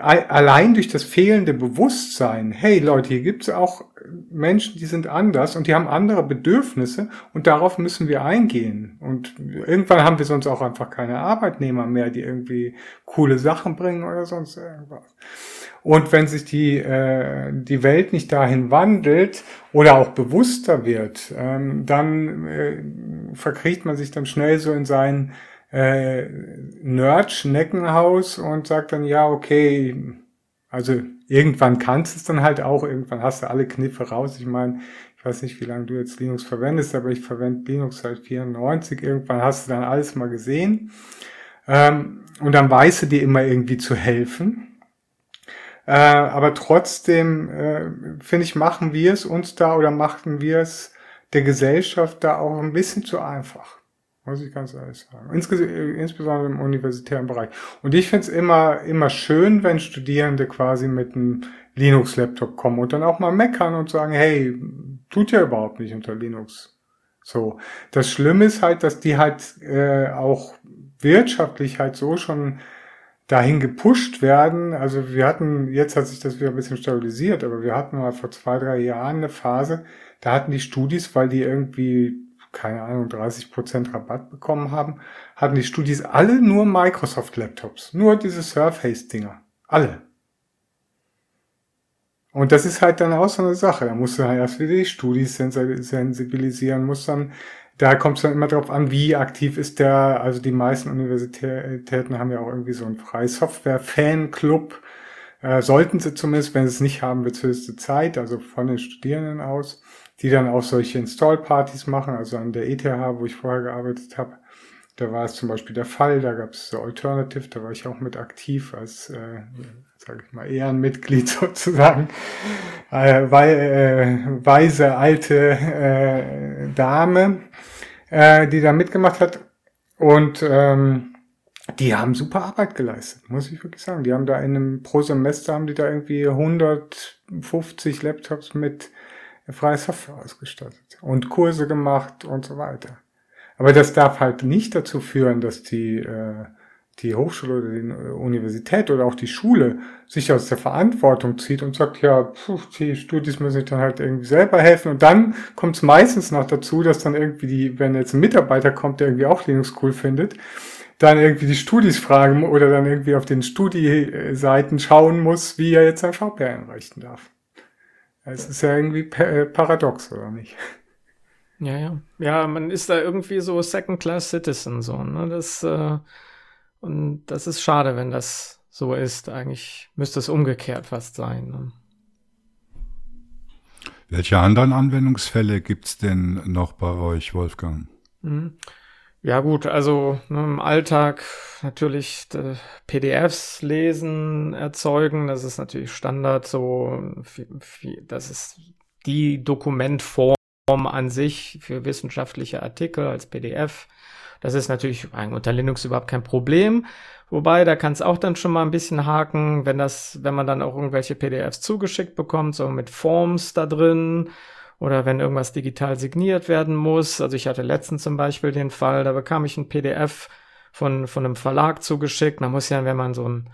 allein durch das fehlende Bewusstsein, hey Leute, hier gibt es auch Menschen, die sind anders und die haben andere Bedürfnisse und darauf müssen wir eingehen. Und irgendwann haben wir sonst auch einfach keine Arbeitnehmer mehr, die irgendwie coole Sachen bringen oder sonst irgendwas. Und wenn sich die, äh, die Welt nicht dahin wandelt oder auch bewusster wird, ähm, dann äh, verkriecht man sich dann schnell so in sein äh, Nerd-Schneckenhaus und sagt dann, ja, okay, also irgendwann kannst du es dann halt auch, irgendwann hast du alle Kniffe raus. Ich meine, ich weiß nicht, wie lange du jetzt Linux verwendest, aber ich verwende Linux seit 94. Irgendwann hast du dann alles mal gesehen. Ähm, und dann weißt du dir immer irgendwie zu helfen. Äh, aber trotzdem, äh, finde ich, machen wir es uns da oder machten wir es der Gesellschaft da auch ein bisschen zu einfach. Muss ich ganz ehrlich sagen. Insges äh, insbesondere im universitären Bereich. Und ich finde es immer, immer schön, wenn Studierende quasi mit einem Linux-Laptop kommen und dann auch mal meckern und sagen, hey, tut ja überhaupt nicht unter Linux. So. Das Schlimme ist halt, dass die halt äh, auch wirtschaftlich halt so schon dahin gepusht werden. Also wir hatten, jetzt hat sich das wieder ein bisschen stabilisiert, aber wir hatten mal vor zwei, drei Jahren eine Phase, da hatten die Studis, weil die irgendwie, keine Ahnung, 30 Prozent Rabatt bekommen haben, hatten die Studis alle nur Microsoft-Laptops. Nur diese Surface-Dinger. Alle. Und das ist halt dann auch so eine Sache. Da musst du halt erst wieder die Studis sensibilisieren, musst dann da kommt es dann immer darauf an, wie aktiv ist der, also die meisten Universitäten haben ja auch irgendwie so einen freie Software-Fanclub. Äh, sollten sie zumindest, wenn sie es nicht haben, wird es höchste Zeit, also von den Studierenden aus, die dann auch solche Install-Partys machen, also an der ETH, wo ich vorher gearbeitet habe. Da war es zum Beispiel der Fall, da gab es so Alternative, da war ich auch mit aktiv als, äh, sage ich mal, Ehrenmitglied sozusagen, äh, weil, äh, weise alte äh, Dame, äh, die da mitgemacht hat. Und ähm, die haben super Arbeit geleistet, muss ich wirklich sagen. Die haben da in einem pro Semester haben die da irgendwie 150 Laptops mit freier Software ausgestattet und Kurse gemacht und so weiter. Aber das darf halt nicht dazu führen, dass die, äh, die Hochschule oder die Universität oder auch die Schule sich aus der Verantwortung zieht und sagt, ja, pfuh, die Studis müssen sich dann halt irgendwie selber helfen. Und dann kommt es meistens noch dazu, dass dann irgendwie die, wenn jetzt ein Mitarbeiter kommt, der irgendwie auch Linux cool findet, dann irgendwie die Studis fragen oder dann irgendwie auf den Studi-Seiten schauen muss, wie er jetzt sein VP einrichten darf. Es ist ja irgendwie äh, paradox, oder nicht? Ja, ja. Ja, man ist da irgendwie so Second-Class-Citizen, so, ne? Das, äh, und das ist schade, wenn das so ist. Eigentlich müsste es umgekehrt fast sein. Ne? Welche anderen Anwendungsfälle gibt's denn noch bei euch, Wolfgang? Mhm. Ja gut, also ne, im Alltag natürlich äh, PDFs lesen, erzeugen, das ist natürlich Standard, so das ist die Dokumentform an sich für wissenschaftliche Artikel als PDF. Das ist natürlich unter Linux überhaupt kein Problem. Wobei, da kann es auch dann schon mal ein bisschen haken, wenn das, wenn man dann auch irgendwelche PDFs zugeschickt bekommt, so mit Forms da drin oder wenn irgendwas digital signiert werden muss. Also ich hatte letztens zum Beispiel den Fall, da bekam ich ein PDF von, von einem Verlag zugeschickt. Man muss ja, wenn man so ein,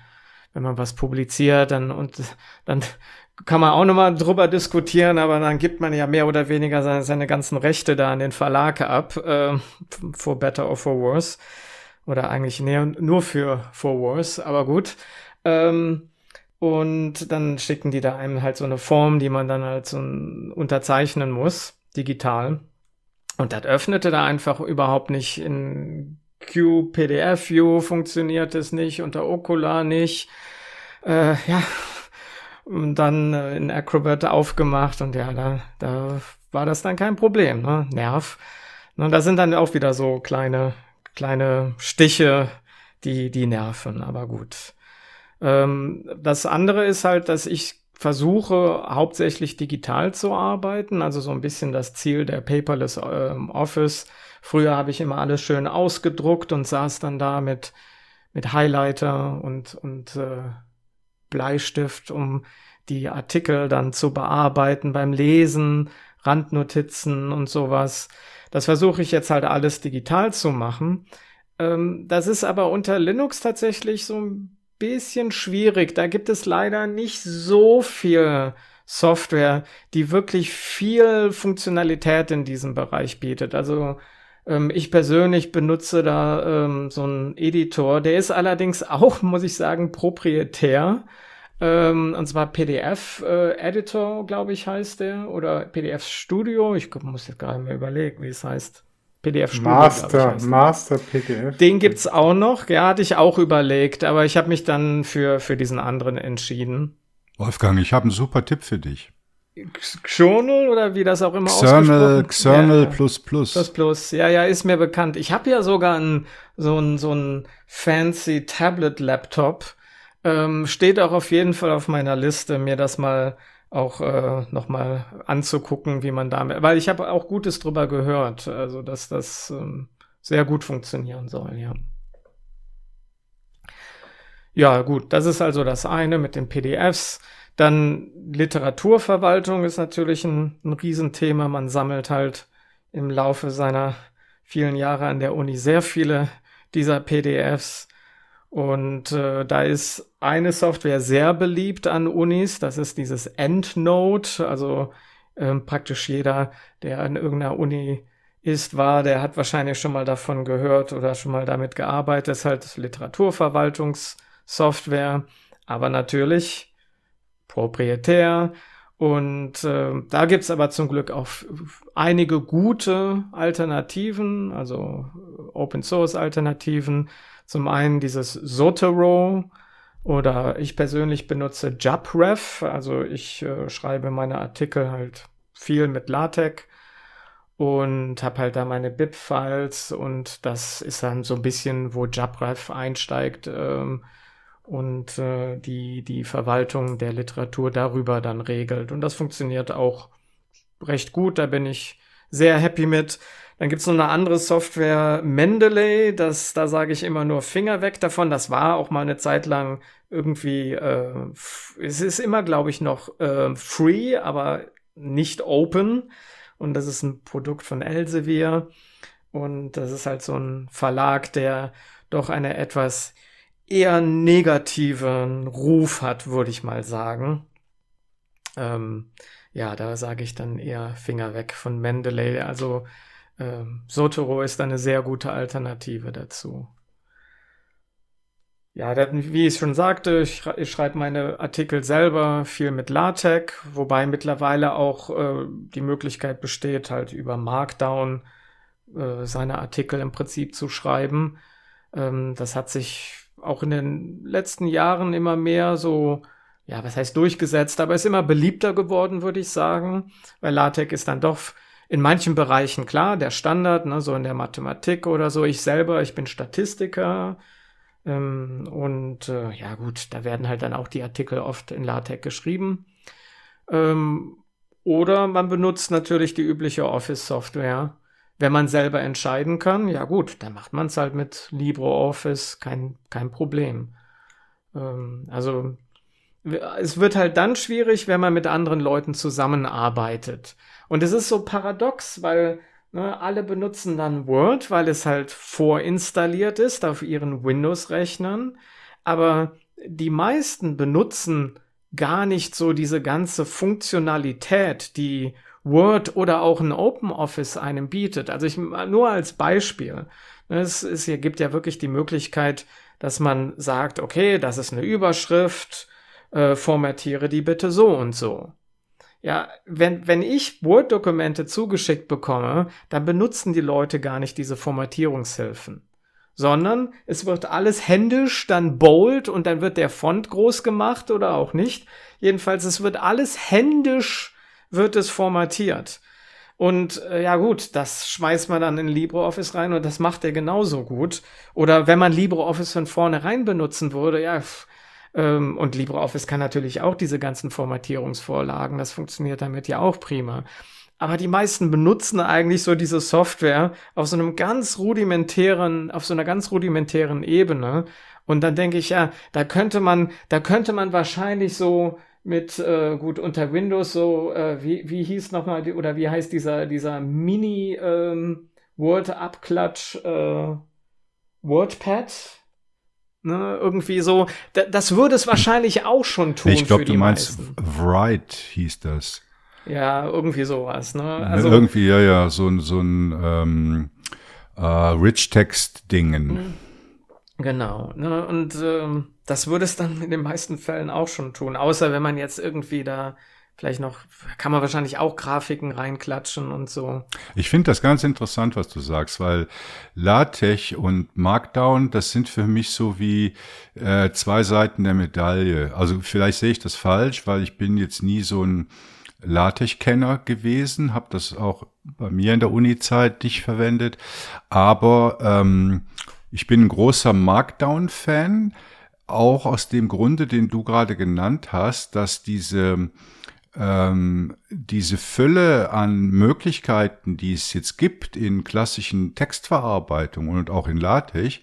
wenn man was publiziert, dann, und dann kann man auch nochmal drüber diskutieren, aber dann gibt man ja mehr oder weniger seine, seine ganzen Rechte da an den Verlag ab, äh, for better or for worse. Oder eigentlich nee, nur für for worse, aber gut. Ähm, und dann schicken die da einem halt so eine Form, die man dann halt so unterzeichnen muss, digital. Und das öffnete da einfach überhaupt nicht in QPDF-View funktioniert es nicht, unter Okular nicht. Äh, ja, dann äh, in Acrobat aufgemacht und ja, da, da war das dann kein Problem, ne? Nerv. Und da sind dann auch wieder so kleine, kleine Stiche, die, die nerven, aber gut. Ähm, das andere ist halt, dass ich versuche hauptsächlich digital zu arbeiten, also so ein bisschen das Ziel der Paperless äh, Office. Früher habe ich immer alles schön ausgedruckt und saß dann da mit, mit Highlighter und, und äh, Bleistift, um die Artikel dann zu bearbeiten beim Lesen, Randnotizen und sowas. Das versuche ich jetzt halt alles digital zu machen. Ähm, das ist aber unter Linux tatsächlich so ein bisschen schwierig. Da gibt es leider nicht so viel Software, die wirklich viel Funktionalität in diesem Bereich bietet. Also ähm, ich persönlich benutze da ähm, so einen Editor. Der ist allerdings auch, muss ich sagen, proprietär. Ähm, und zwar PDF äh, Editor, glaube ich, heißt der. Oder PDF Studio. Ich muss jetzt gerade mal überlegen, wie es heißt. PDF Studio. Master, Master PDF. Den gibt's auch noch. Ja, hatte ich auch überlegt, aber ich habe mich dann für, für diesen anderen entschieden. Wolfgang, ich habe einen super Tipp für dich. Xonal oder wie das auch immer Xernal, Xernal ja, plus plus. Plus plus. Ja, ja, ist mir bekannt. Ich habe ja sogar ein, so ein so ein fancy Tablet Laptop. Ähm, steht auch auf jeden Fall auf meiner Liste, mir das mal auch äh, nochmal anzugucken, wie man damit, weil ich habe auch Gutes drüber gehört, also dass das ähm, sehr gut funktionieren soll, ja. Ja, gut, das ist also das eine mit den PDFs. Dann Literaturverwaltung ist natürlich ein, ein Riesenthema. Man sammelt halt im Laufe seiner vielen Jahre an der Uni sehr viele dieser PDFs und äh, da ist eine Software sehr beliebt an Unis, das ist dieses EndNote, also ähm, praktisch jeder, der an irgendeiner Uni ist, war, der hat wahrscheinlich schon mal davon gehört oder schon mal damit gearbeitet, das ist halt Literaturverwaltungssoftware, aber natürlich proprietär. Und äh, da gibt's aber zum Glück auch einige gute Alternativen, also Open Source Alternativen. Zum einen dieses Zotero oder ich persönlich benutze JabRef, also ich äh, schreibe meine Artikel halt viel mit LaTeX und habe halt da meine BIP-Files und das ist dann so ein bisschen, wo JabRef einsteigt ähm, und äh, die, die Verwaltung der Literatur darüber dann regelt. Und das funktioniert auch recht gut, da bin ich sehr happy mit. Dann gibt's noch eine andere Software, Mendeley, das, da sage ich immer nur Finger weg davon. Das war auch mal eine Zeit lang irgendwie, äh, es ist immer, glaube ich, noch äh, free, aber nicht open. Und das ist ein Produkt von Elsevier. Und das ist halt so ein Verlag, der doch eine etwas eher negativen Ruf hat, würde ich mal sagen. Ähm, ja, da sage ich dann eher Finger weg von Mendeley. Also ähm, Sotoro ist eine sehr gute Alternative dazu. Ja, wie ich schon sagte, ich, ich schreibe meine Artikel selber viel mit LaTeX, wobei mittlerweile auch äh, die Möglichkeit besteht, halt über Markdown äh, seine Artikel im Prinzip zu schreiben. Ähm, das hat sich auch in den letzten Jahren immer mehr so, ja, was heißt durchgesetzt, aber ist immer beliebter geworden, würde ich sagen, weil LaTeX ist dann doch in manchen Bereichen klar, der Standard, ne, so in der Mathematik oder so. Ich selber, ich bin Statistiker, ähm, und äh, ja gut, da werden halt dann auch die Artikel oft in LaTeX geschrieben. Ähm, oder man benutzt natürlich die übliche Office-Software. Wenn man selber entscheiden kann, ja gut, dann macht man es halt mit LibreOffice, kein, kein Problem. Ähm, also es wird halt dann schwierig, wenn man mit anderen Leuten zusammenarbeitet. Und es ist so paradox, weil Ne, alle benutzen dann Word, weil es halt vorinstalliert ist auf ihren Windows-Rechnern. Aber die meisten benutzen gar nicht so diese ganze Funktionalität, die Word oder auch ein OpenOffice einem bietet. Also ich nur als Beispiel. Ne, es, es gibt ja wirklich die Möglichkeit, dass man sagt, okay, das ist eine Überschrift, äh, formatiere die bitte so und so. Ja, wenn, wenn ich Word-Dokumente zugeschickt bekomme, dann benutzen die Leute gar nicht diese Formatierungshilfen. Sondern es wird alles händisch, dann bold und dann wird der Font groß gemacht oder auch nicht. Jedenfalls, es wird alles händisch, wird es formatiert. Und äh, ja gut, das schmeißt man dann in LibreOffice rein und das macht er genauso gut. Oder wenn man LibreOffice von vornherein benutzen würde, ja, ähm, und LibreOffice kann natürlich auch diese ganzen Formatierungsvorlagen. Das funktioniert damit ja auch prima. Aber die meisten benutzen eigentlich so diese Software auf so einem ganz rudimentären, auf so einer ganz rudimentären Ebene. Und dann denke ich, ja, da könnte man, da könnte man wahrscheinlich so mit äh, gut unter Windows so äh, wie wie hieß nochmal oder wie heißt dieser dieser Mini ähm, Word Abklatsch äh, WordPad Ne, irgendwie so, das würde es wahrscheinlich auch schon tun. Ich glaube, du meinst Wright hieß das. Ja, irgendwie sowas. Ne? Also, irgendwie, ja, ja, so, ein so ein ähm, äh, Rich-Text-Dingen. Mhm. Genau. Ne? Und ähm, das würde es dann in den meisten Fällen auch schon tun, außer wenn man jetzt irgendwie da Vielleicht noch, kann man wahrscheinlich auch Grafiken reinklatschen und so. Ich finde das ganz interessant, was du sagst, weil LaTeX und Markdown, das sind für mich so wie äh, zwei Seiten der Medaille. Also vielleicht sehe ich das falsch, weil ich bin jetzt nie so ein LaTeX-Kenner gewesen, habe das auch bei mir in der Uni-Zeit nicht verwendet. Aber ähm, ich bin ein großer Markdown-Fan, auch aus dem Grunde, den du gerade genannt hast, dass diese ähm, diese Fülle an Möglichkeiten, die es jetzt gibt in klassischen Textverarbeitungen und auch in LaTeX,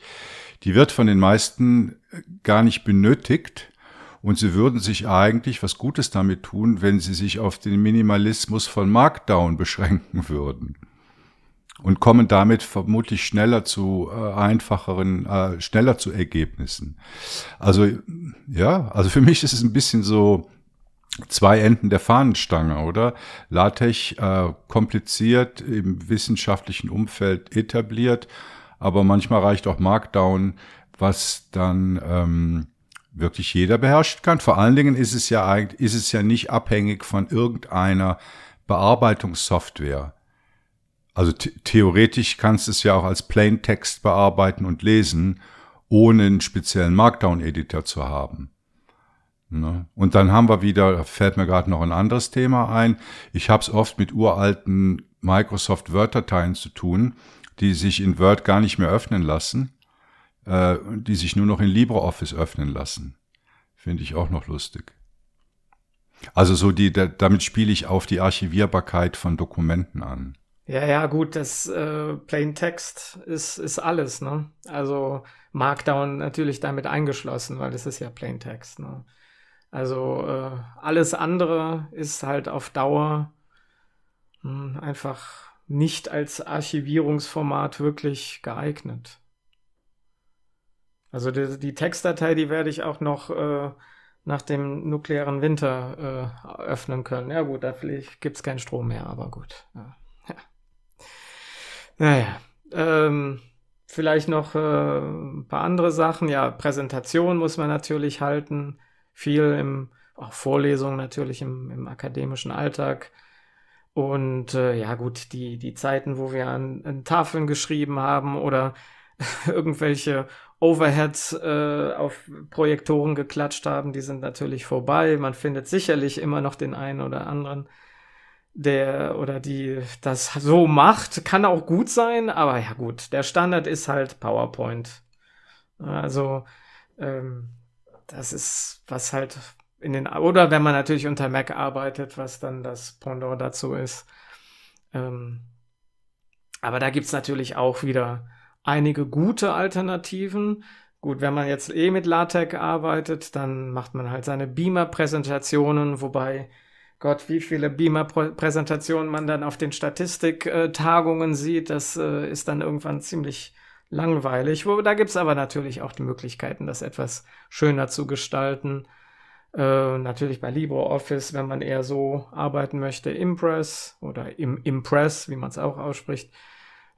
die wird von den meisten gar nicht benötigt. Und sie würden sich eigentlich was Gutes damit tun, wenn sie sich auf den Minimalismus von Markdown beschränken würden. Und kommen damit vermutlich schneller zu äh, einfacheren, äh, schneller zu Ergebnissen. Also ja, also für mich ist es ein bisschen so, zwei Enden der Fahnenstange, oder? LaTeX äh, kompliziert im wissenschaftlichen Umfeld etabliert, aber manchmal reicht auch Markdown, was dann ähm, wirklich jeder beherrschen kann. Vor allen Dingen ist es ja eigentlich, ist es ja nicht abhängig von irgendeiner Bearbeitungssoftware. Also theoretisch kannst du es ja auch als Plaintext bearbeiten und lesen, ohne einen speziellen Markdown-Editor zu haben. Ne? Und dann haben wir wieder, fällt mir gerade noch ein anderes Thema ein. Ich habe es oft mit uralten Microsoft Word-Dateien zu tun, die sich in Word gar nicht mehr öffnen lassen, äh, die sich nur noch in LibreOffice öffnen lassen. Finde ich auch noch lustig. Also so die, da, damit spiele ich auf die Archivierbarkeit von Dokumenten an. Ja, ja, gut, das äh, Plain Text ist, ist alles, ne? Also Markdown natürlich damit eingeschlossen, weil das ist ja Plain Text, ne? Also äh, alles andere ist halt auf Dauer mh, hm, einfach nicht als Archivierungsformat wirklich geeignet. Also die, die Textdatei, die werde ich auch noch äh, nach dem nuklearen Winter äh, öffnen können. Ja gut, da gibt es keinen Strom mehr, aber gut. Ja. Ja. Naja, ähm, vielleicht noch äh, ein paar andere Sachen. Ja, Präsentation muss man natürlich halten. Viel im, auch Vorlesungen natürlich im, im akademischen Alltag. Und äh, ja gut, die, die Zeiten, wo wir an, an Tafeln geschrieben haben oder irgendwelche Overheads äh, auf Projektoren geklatscht haben, die sind natürlich vorbei. Man findet sicherlich immer noch den einen oder anderen, der oder die das so macht. Kann auch gut sein, aber ja gut, der Standard ist halt PowerPoint. Also ähm, das ist was halt in den, oder wenn man natürlich unter Mac arbeitet, was dann das Pendant dazu ist. Ähm, aber da gibt's natürlich auch wieder einige gute Alternativen. Gut, wenn man jetzt eh mit LaTeX arbeitet, dann macht man halt seine Beamer-Präsentationen, wobei Gott, wie viele Beamer-Präsentationen man dann auf den Statistiktagungen sieht, das äh, ist dann irgendwann ziemlich langweilig. Da gibt's aber natürlich auch die Möglichkeiten, das etwas schöner zu gestalten. Äh, natürlich bei LibreOffice, wenn man eher so arbeiten möchte, Impress oder im Impress, wie man es auch ausspricht.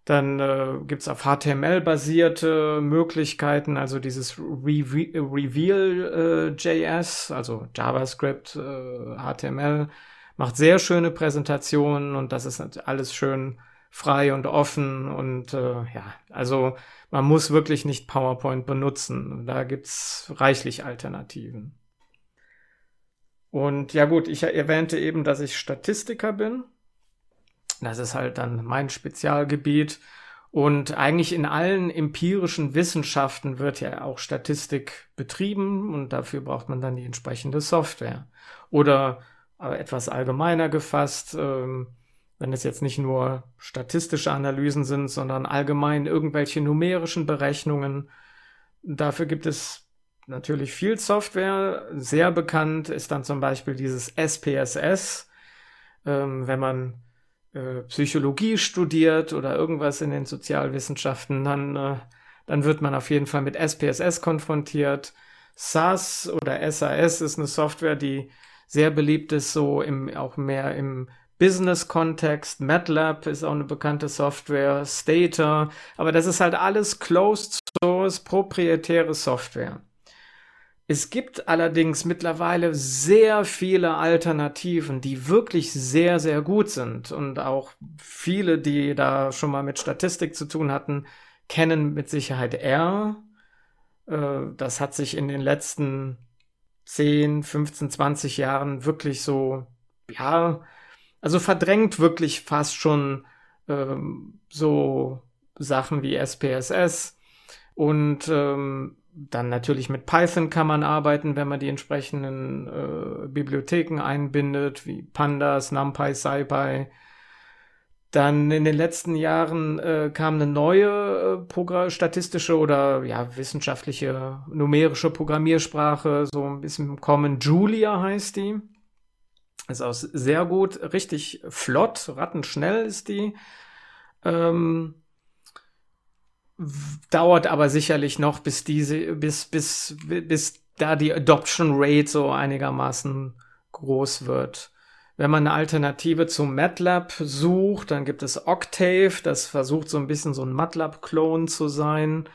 Dann äh, gibt es auf HTML-basierte Möglichkeiten, also dieses Reveal.js, äh, also JavaScript, äh, HTML, macht sehr schöne Präsentationen und das ist alles schön frei und offen und äh, ja, also man muss wirklich nicht PowerPoint benutzen. Da gibt's reichlich Alternativen. Und ja gut, ich erwähnte eben, dass ich Statistiker bin. Das ist halt dann mein Spezialgebiet. Und eigentlich in allen empirischen Wissenschaften wird ja auch Statistik betrieben und dafür braucht man dann die entsprechende Software. Oder äh, etwas allgemeiner gefasst, ähm, wenn es jetzt nicht nur statistische Analysen sind, sondern allgemein irgendwelche numerischen Berechnungen. Dafür gibt es natürlich viel Software. Sehr bekannt ist dann zum Beispiel dieses SPSS. Ähm, wenn man äh, Psychologie studiert oder irgendwas in den Sozialwissenschaften, dann, äh, dann wird man auf jeden Fall mit SPSS konfrontiert. SAS oder SAS ist eine Software, die sehr beliebt ist, so im, auch mehr im Business-Kontext. MATLAB ist auch eine bekannte Software, Stator, aber das ist halt alles closed source, proprietäre Software. Es gibt allerdings mittlerweile sehr viele Alternativen, die wirklich sehr, sehr gut sind. Und auch viele, die da schon mal mit Statistik zu tun hatten, kennen mit Sicherheit R. Äh, das hat sich in den letzten 10, 15, 20 Jahren wirklich so, ja, also verdrängt wirklich fast schon ähm, so Sachen wie SPSS. Und ähm, dann natürlich mit Python kann man arbeiten, wenn man die entsprechenden äh, Bibliotheken einbindet, wie Pandas, NumPy, SciPy. Dann in den letzten Jahren äh, kam eine neue äh, statistische oder ja wissenschaftliche numerische Programmiersprache, so ein bisschen Kommen. Julia heißt die. Ist auch sehr gut, richtig flott, rattenschnell ist die. Ähm, dauert aber sicherlich noch, bis diese, bis, bis, bis da die Adoption Rate so einigermaßen groß wird. Wenn man eine Alternative zu MATLAB sucht, dann gibt es Octave, das versucht so ein bisschen so ein MATLAB-Klon zu sein.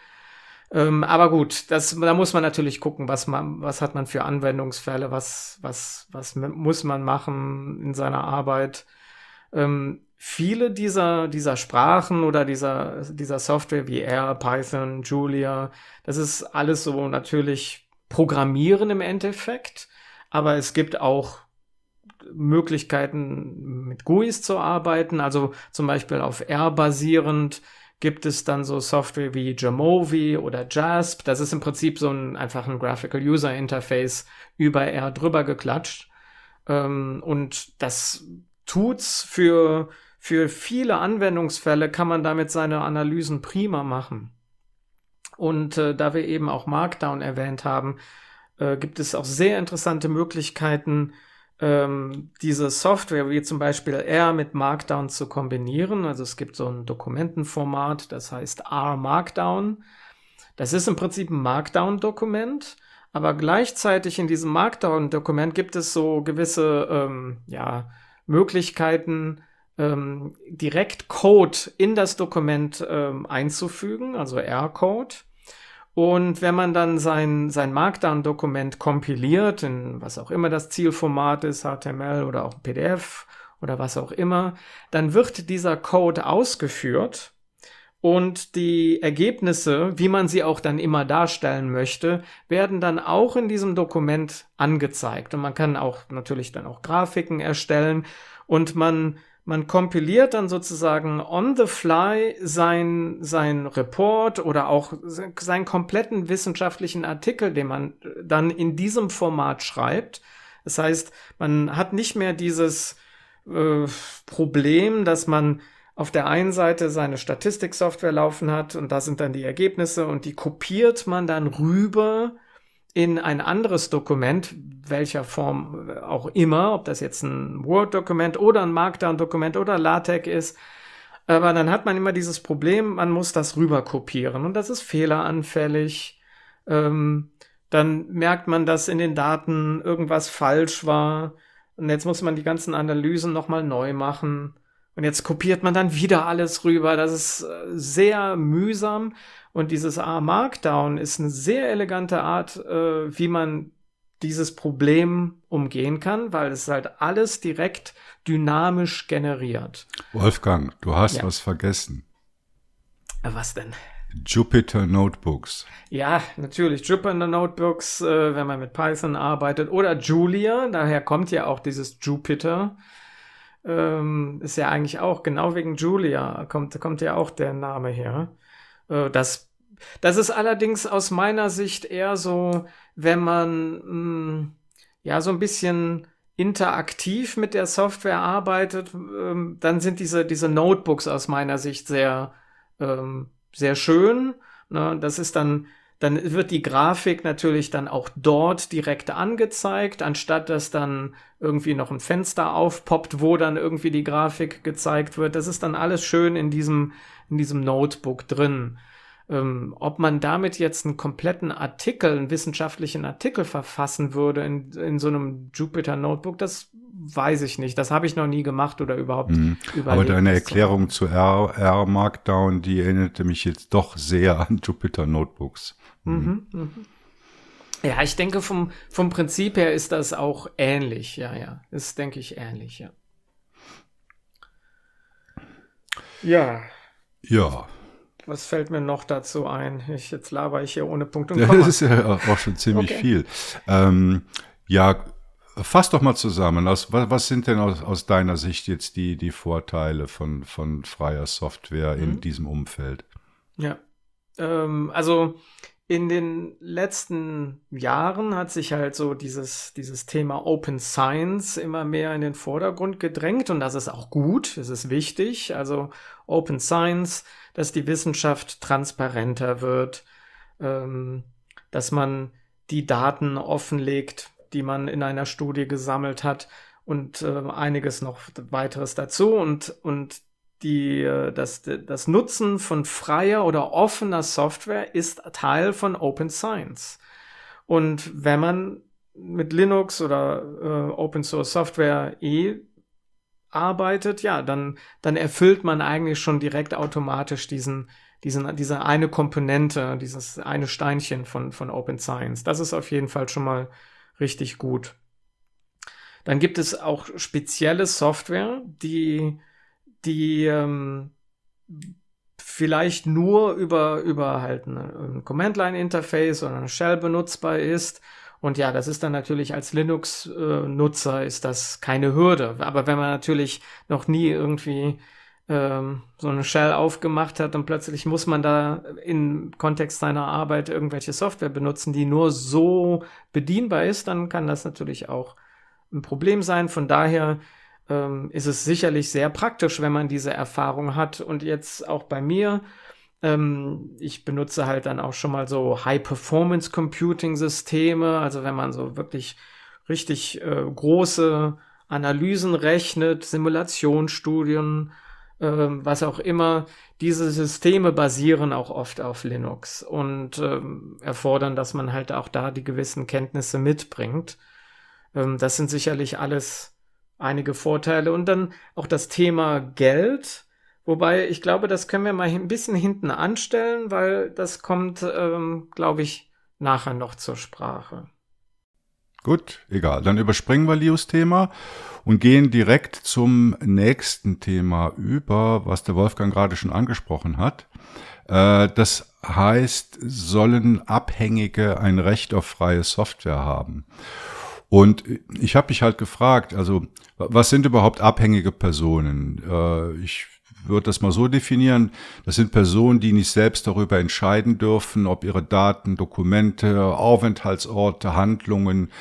Ähm, aber gut, das, da muss man natürlich gucken, was man, was hat man für Anwendungsfälle, was, was, was muss man machen in seiner Arbeit. Ähm, viele dieser, dieser Sprachen oder dieser, dieser Software wie R, Python, Julia, das ist alles so natürlich Programmieren im Endeffekt, aber es gibt auch Möglichkeiten mit GUIs zu arbeiten, also zum Beispiel auf R basierend gibt es dann so Software wie Jamovi oder JASP. Das ist im Prinzip so ein einfach ein Graphical User Interface über R drüber geklatscht. Ähm, und das tut's für für viele Anwendungsfälle kann man damit seine Analysen prima machen. Und äh, da wir eben auch Markdown erwähnt haben, äh, gibt es auch sehr interessante Möglichkeiten, ähm, diese Software wie zum Beispiel R mit Markdown zu kombinieren. Also es gibt so ein Dokumentenformat, das heißt R Markdown. Das ist im Prinzip ein Markdown-Dokument, aber gleichzeitig in diesem Markdown-Dokument gibt es so gewisse ähm, ja, Möglichkeiten, ähm, direkt Code in das Dokument ähm, einzufügen, also R-Code. Und wenn man dann sein, sein Markdown-Dokument kompiliert, in was auch immer das Zielformat ist, HTML oder auch PDF oder was auch immer, dann wird dieser Code ausgeführt und die Ergebnisse, wie man sie auch dann immer darstellen möchte, werden dann auch in diesem Dokument angezeigt. Und man kann auch natürlich dann auch Grafiken erstellen und man man kompiliert dann sozusagen on the fly sein, sein Report oder auch seinen kompletten wissenschaftlichen Artikel, den man dann in diesem Format schreibt. Das heißt, man hat nicht mehr dieses äh, Problem, dass man auf der einen Seite seine Statistiksoftware laufen hat und da sind dann die Ergebnisse und die kopiert man dann rüber in ein anderes Dokument, welcher Form auch immer, ob das jetzt ein Word-Dokument oder ein Markdown-Dokument oder LaTeX ist. Aber dann hat man immer dieses Problem, man muss das rüber kopieren und das ist fehleranfällig. Ähm, dann merkt man, dass in den Daten irgendwas falsch war. Und jetzt muss man die ganzen Analysen nochmal neu machen. Und jetzt kopiert man dann wieder alles rüber. Das ist äh, sehr mühsam. Und dieses A Markdown ist eine sehr elegante Art, äh, wie man dieses Problem umgehen kann, weil es halt alles direkt dynamisch generiert. Wolfgang, du hast ja. was vergessen. Was denn? Jupyter Notebooks. Ja, natürlich. Jupyter Notebooks, äh, wenn man mit Python arbeitet. Oder Julia, daher kommt ja auch dieses Jupyter. Ähm, ist ja eigentlich auch, genau wegen Julia kommt, kommt ja auch der Name her. Äh, das, das ist allerdings aus meiner Sicht eher so, wenn man mh, hm, ja so ein bisschen interaktiv mit der Software arbeitet, ähm, dann sind diese, diese Notebooks aus meiner Sicht sehr, ähm, sehr schön. Ne? Das ist dann, dann wird die Grafik natürlich dann auch dort direkt angezeigt, anstatt dass dann irgendwie noch ein Fenster aufpoppt, wo dann irgendwie die Grafik gezeigt wird. Das ist dann alles schön in diesem, in diesem Notebook drin. Ähm, ob man damit jetzt einen kompletten Artikel, einen wissenschaftlichen Artikel verfassen würde in, in so einem Jupyter Notebook, das weiß ich nicht. Das habe ich noch nie gemacht oder überhaupt mhm. Aber deine Erklärung zu R, R Markdown, die erinnerte mich jetzt doch sehr an Jupyter Notebooks. Mhm. Mhm, mh. Ja, ich denke, vom, vom Prinzip her ist das auch ähnlich. Ja, ja. Ist, denke ich, ähnlich, ja. Ja. Ja. Was fällt mir noch dazu ein? Ich, jetzt laber ich hier ohne Punkt und Komma. Das ist ja auch schon ziemlich okay. viel. Ähm, ja, fass doch mal zusammen. Was, was, sind denn aus, aus, deiner Sicht jetzt die, die Vorteile von, von freier Software mhm. in diesem Umfeld? Ja, ähm, also in den letzten Jahren hat sich halt so dieses, dieses Thema Open Science immer mehr in den Vordergrund gedrängt und das ist auch gut, das ist wichtig. Also Open Science, dass die Wissenschaft transparenter wird, ähm, dass man die Daten offenlegt, die man in einer Studie gesammelt hat und äh, einiges noch weiteres dazu und, und die, äh, das, das Nutzen von freier oder offener Software ist Teil von Open Science. Und wenn man mit Linux oder äh, Open Source Software eh arbeitet, ja, dann, dann erfüllt man eigentlich schon direkt automatisch diesen, diesen, diese eine Komponente, dieses eine Steinchen von, von Open Science. Das ist auf jeden Fall schon mal richtig gut. Dann gibt es auch spezielle Software, die die ähm, vielleicht nur über, über halt ein Command-Line-Interface oder eine Shell benutzbar ist. Und ja, das ist dann natürlich als Linux-Nutzer ist das keine Hürde. Aber wenn man natürlich noch nie irgendwie ähm, so eine Shell aufgemacht hat und plötzlich muss man da im Kontext seiner Arbeit irgendwelche Software benutzen, die nur so bedienbar ist, dann kann das natürlich auch ein Problem sein. Von daher ähm, ist es sicherlich sehr praktisch, wenn man diese Erfahrung hat. Und jetzt auch bei mir, ähm, ich benutze halt dann auch schon mal so High-Performance-Computing-Systeme, also wenn man so wirklich richtig äh, große Analysen rechnet, Simulationsstudien, äh, was auch immer. Diese Systeme basieren auch oft auf Linux und ähm, erfordern, dass man halt auch da die gewissen Kenntnisse mitbringt. Ähm, das sind sicherlich alles einige Vorteile. Und dann auch das Thema Geld. Wobei ich glaube, das können wir mal ein bisschen hinten anstellen, weil das kommt, ähm, glaube ich, nachher noch zur Sprache. Gut, egal. Dann überspringen wir Lios Thema und gehen direkt zum nächsten Thema über, was der Wolfgang gerade schon angesprochen hat. Äh, das heißt, sollen Abhängige ein Recht auf freie Software haben? Und ich habe mich halt gefragt, also was sind überhaupt abhängige Personen? Äh, ich würde das mal so definieren, das sind Personen, die nicht selbst darüber entscheiden dürfen, ob ihre Daten, Dokumente, Aufenthaltsorte, Handlungen,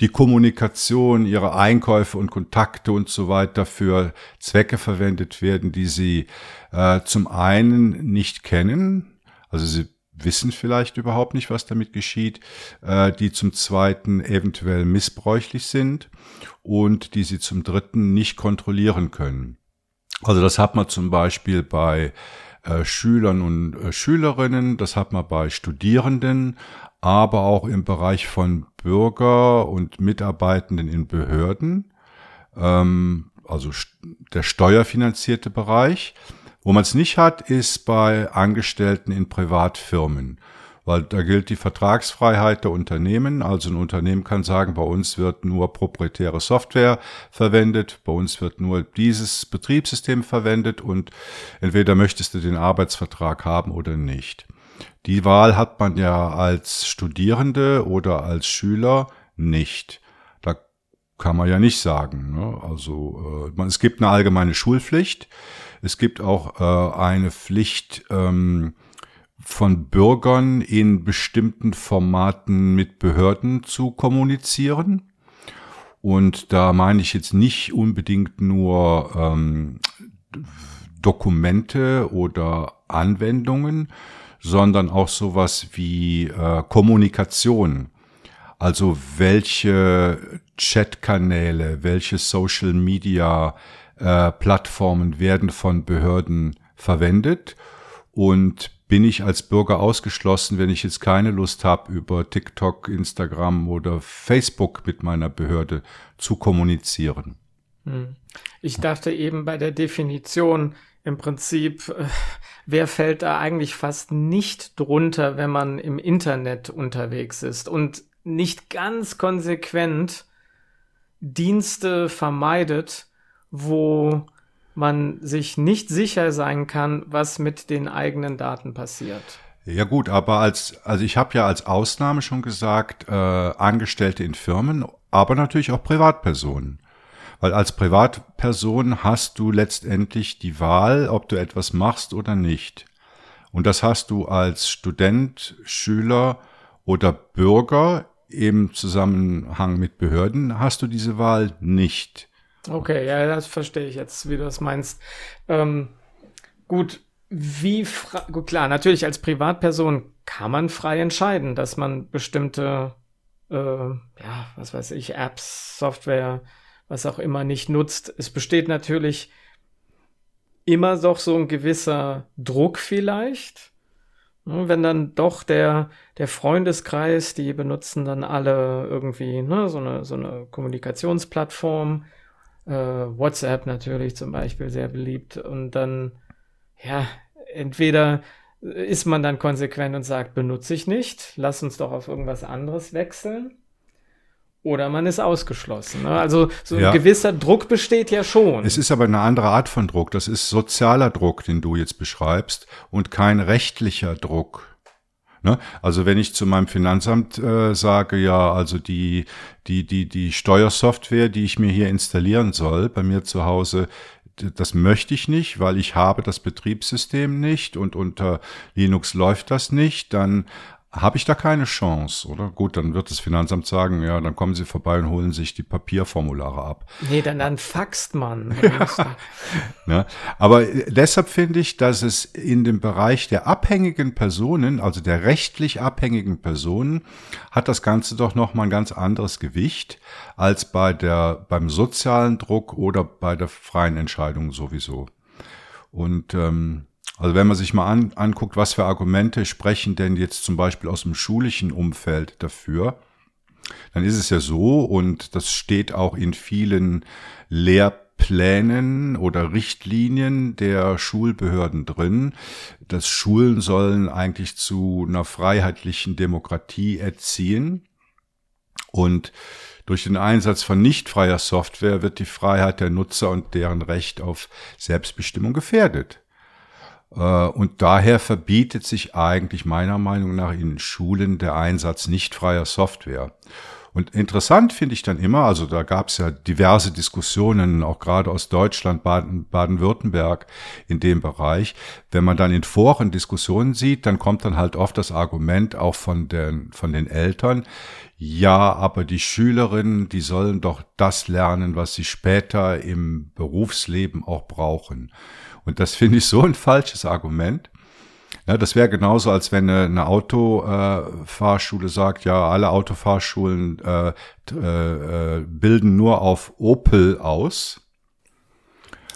die Kommunikation, ihre Einkäufe und Kontakte und so weiter für Zwecke verwendet werden, die sie äh, zum einen nicht kennen, also sie wissen vielleicht überhaupt nicht, was damit geschieht, äh, die zum Zweiten eventuell missbräuchlich sind und die sie zum Dritten nicht kontrollieren können. Also das hat man zum Beispiel bei äh, Schülern und äh, Schülerinnen, das hat man bei Studierenden, aber auch im Bereich von Bürger und Mitarbeitenden in Behörden, ähm, also der steuerfinanzierte Bereich. Wo man es nicht hat, ist bei Angestellten in Privatfirmen, weil da gilt die Vertragsfreiheit der Unternehmen. Also ein Unternehmen kann sagen, bei uns wird nur proprietäre Software verwendet, bei uns wird nur dieses Betriebssystem verwendet und entweder möchtest du den Arbeitsvertrag haben oder nicht. Die Wahl hat man ja als Studierende oder als Schüler nicht. Da kann man ja nicht sagen. Ne? Also äh, es gibt eine allgemeine Schulpflicht. Es gibt auch äh, eine Pflicht ähm, von Bürgern in bestimmten Formaten mit Behörden zu kommunizieren. Und da meine ich jetzt nicht unbedingt nur ähm, Dokumente oder Anwendungen, sondern auch sowas wie äh, Kommunikation. Also welche Chatkanäle, welche Social Media äh, Plattformen werden von Behörden verwendet und bin ich als Bürger ausgeschlossen, wenn ich jetzt keine Lust habe, über TikTok, Instagram oder Facebook mit meiner Behörde zu kommunizieren. Hm. Ich dachte eben bei der Definition im Prinzip, äh, wer fällt da eigentlich fast nicht drunter, wenn man im Internet unterwegs ist und nicht ganz konsequent Dienste vermeidet, wo man sich nicht sicher sein kann, was mit den eigenen Daten passiert. Ja gut, aber als also ich habe ja als Ausnahme schon gesagt, äh, Angestellte in Firmen, aber natürlich auch Privatpersonen. Weil als Privatperson hast du letztendlich die Wahl, ob du etwas machst oder nicht. Und das hast du als Student, Schüler oder Bürger im Zusammenhang mit Behörden hast du diese Wahl nicht. Okay, ja, das verstehe ich jetzt, wie du das meinst. Ähm, gut, wie gut, klar, natürlich als Privatperson kann man frei entscheiden, dass man bestimmte, äh, ja, was weiß ich, Apps, Software, was auch immer nicht nutzt. Es besteht natürlich immer doch so ein gewisser Druck vielleicht. Ne, wenn dann doch der, der Freundeskreis, die benutzen dann alle irgendwie ne, so, eine, so eine Kommunikationsplattform, äh, WhatsApp natürlich zum Beispiel sehr beliebt. Und dann, ja, entweder ist man dann konsequent und sagt, benutze ich nicht, lass uns doch auf irgendwas anderes wechseln. Oder man ist ausgeschlossen. Ne? Also so ein ja. gewisser Druck besteht ja schon. Es ist aber eine andere Art von Druck. Das ist sozialer Druck, den du jetzt beschreibst, und kein rechtlicher Druck. Ne? Also wenn ich zu meinem Finanzamt äh, sage, ja, also die, die, die, die Steuersoftware, die ich mir hier installieren soll, bei mir zu Hause, das möchte ich nicht, weil ich habe das Betriebssystem nicht und unter Linux läuft das nicht, dann habe ich da keine Chance, oder? Gut, dann wird das Finanzamt sagen, ja, dann kommen Sie vorbei und holen sich die Papierformulare ab. Nee, dann, dann faxt man. ja. ne? Aber äh, deshalb finde ich, dass es in dem Bereich der abhängigen Personen, also der rechtlich abhängigen Personen, hat das Ganze doch nochmal ein ganz anderes Gewicht als bei der, beim sozialen Druck oder bei der freien Entscheidung sowieso. Und ähm, also wenn man sich mal an, anguckt, was für Argumente sprechen denn jetzt zum Beispiel aus dem schulischen Umfeld dafür, dann ist es ja so, und das steht auch in vielen Lehrplänen oder Richtlinien der Schulbehörden drin, dass Schulen sollen eigentlich zu einer freiheitlichen Demokratie erziehen. Und durch den Einsatz von nicht freier Software wird die Freiheit der Nutzer und deren Recht auf Selbstbestimmung gefährdet. Äh, und daher verbietet sich eigentlich meiner Meinung nach in Schulen der Einsatz nicht freier Software. Und interessant finde ich dann immer, also da gab es ja diverse Diskussionen, auch gerade aus Deutschland, Baden-Württemberg in dem Bereich. Wenn man dann in Foren Diskussionen sieht, dann kommt dann halt oft das Argument auch von den, von den Eltern, ja, aber die Schülerinnen, die sollen doch das lernen, was sie später im Berufsleben auch brauchen. Und das finde ich so ein falsches Argument. Ja, das wäre genauso, als wenn eine, eine Autofahrschule äh, sagt, ja, alle Autofahrschulen äh, äh, bilden nur auf Opel aus.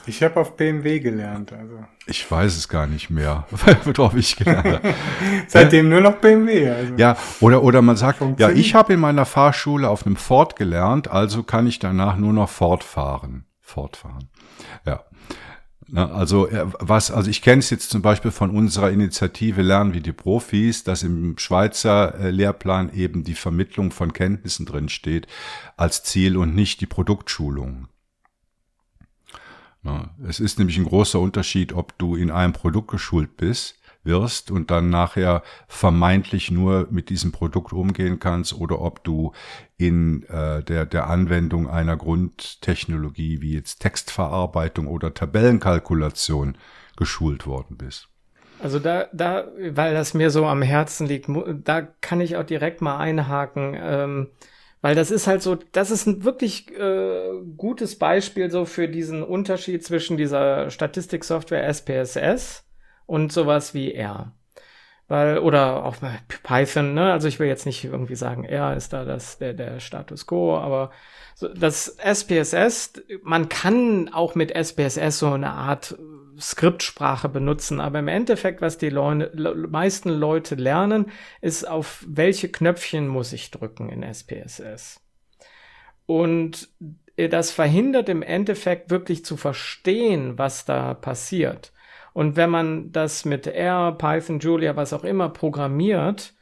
Ich habe auf BMW gelernt, also. Ich weiß es gar nicht mehr, worauf ich gelernt habe. Seitdem nur noch BMW. Also. Ja, oder, oder man sagt, ja, ich habe in meiner Fahrschule auf einem Ford gelernt, also kann ich danach nur noch fortfahren. Fortfahren. Ja. Also äh, was, also ich kenne es jetzt zum Beispiel von unserer Initiative Lernen wie die Profis, dass im Schweizer äh, Lehrplan eben die Vermittlung von Kenntnissen drin steht als Ziel und nicht die Produktschulung. Es ist nämlich ein großer Unterschied, ob du in einem Produkt geschult bist wirst und dann nachher vermeintlich nur mit diesem Produkt umgehen kannst oder ob du in äh, der, der Anwendung einer Grundtechnologie wie jetzt Textverarbeitung oder Tabellenkalkulation geschult worden bist. Also da, da, weil das mir so am Herzen liegt, da kann ich auch direkt mal einhaken. Ähm, weil das ist halt so, das ist ein wirklich äh, gutes Beispiel so für diesen Unterschied zwischen dieser Statistiksoftware SPSS und sowas wie R. Weil, oder auch Python, ne? Also ich will jetzt nicht irgendwie sagen, R ist da das, der, der Status quo, aber so, das SPSS, man kann auch mit SPSS so eine Art Skriptsprache benutzen, aber im Endeffekt, was die Leute, le meisten Leute lernen, ist, auf welche Knöpfchen muss ich drücken in SPSS. Und das verhindert im Endeffekt wirklich zu verstehen, was da passiert. Und wenn man das mit R, Python, Julia, was auch immer programmiert,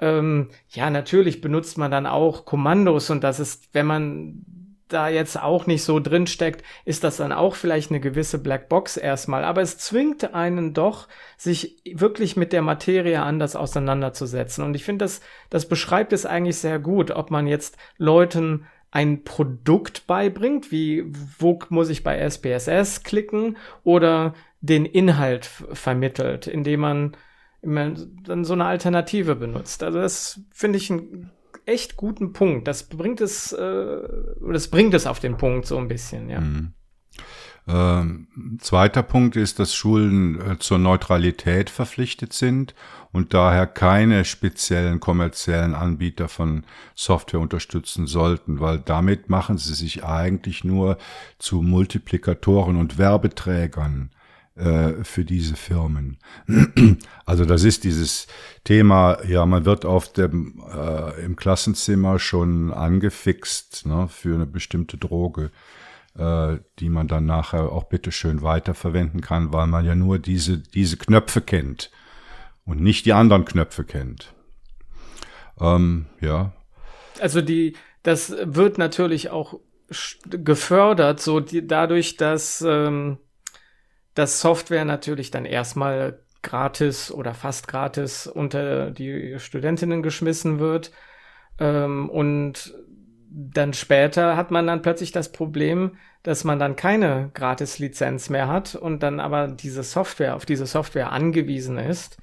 ähm, ja, natürlich benutzt man dann auch Kommandos und das ist, wenn man da jetzt auch nicht so drin steckt, ist das dann auch vielleicht eine gewisse Blackbox erstmal. Aber es zwingt einen doch, sich wirklich mit der Materie anders auseinanderzusetzen. Und ich finde, das, das beschreibt es eigentlich sehr gut, ob man jetzt Leuten ein Produkt beibringt, wie wo muss ich bei SPSS klicken oder den Inhalt vermittelt, indem man dann so eine Alternative benutzt. Also das finde ich einen echt guten Punkt. Das bringt es, äh, das bringt es auf den Punkt so ein bisschen, ja. Mhm. Ähm, zweiter Punkt ist, dass Schulen äh, zur Neutralität verpflichtet sind und daher keine speziellen kommerziellen Anbieter von Software unterstützen sollten, weil damit machen sie sich eigentlich nur zu Multiplikatoren und Werbeträgern äh, für diese Firmen. Also das ist dieses Thema, ja, man wird auf dem äh, im Klassenzimmer schon angefixt ne, für eine bestimmte Droge, äh, die man dann nachher auch bitteschön weiterverwenden kann, weil man ja nur diese, diese Knöpfe kennt und nicht die anderen Knöpfe kennt. Ähm, ja. Also die, das wird natürlich auch gefördert, so die, dadurch, dass ähm dass Software natürlich dann erstmal gratis oder fast gratis unter die Studentinnen geschmissen wird. Ähm, und dann später hat man dann plötzlich das Problem, dass man dann keine Gratis-Lizenz mehr hat und dann aber diese Software, auf diese Software angewiesen ist.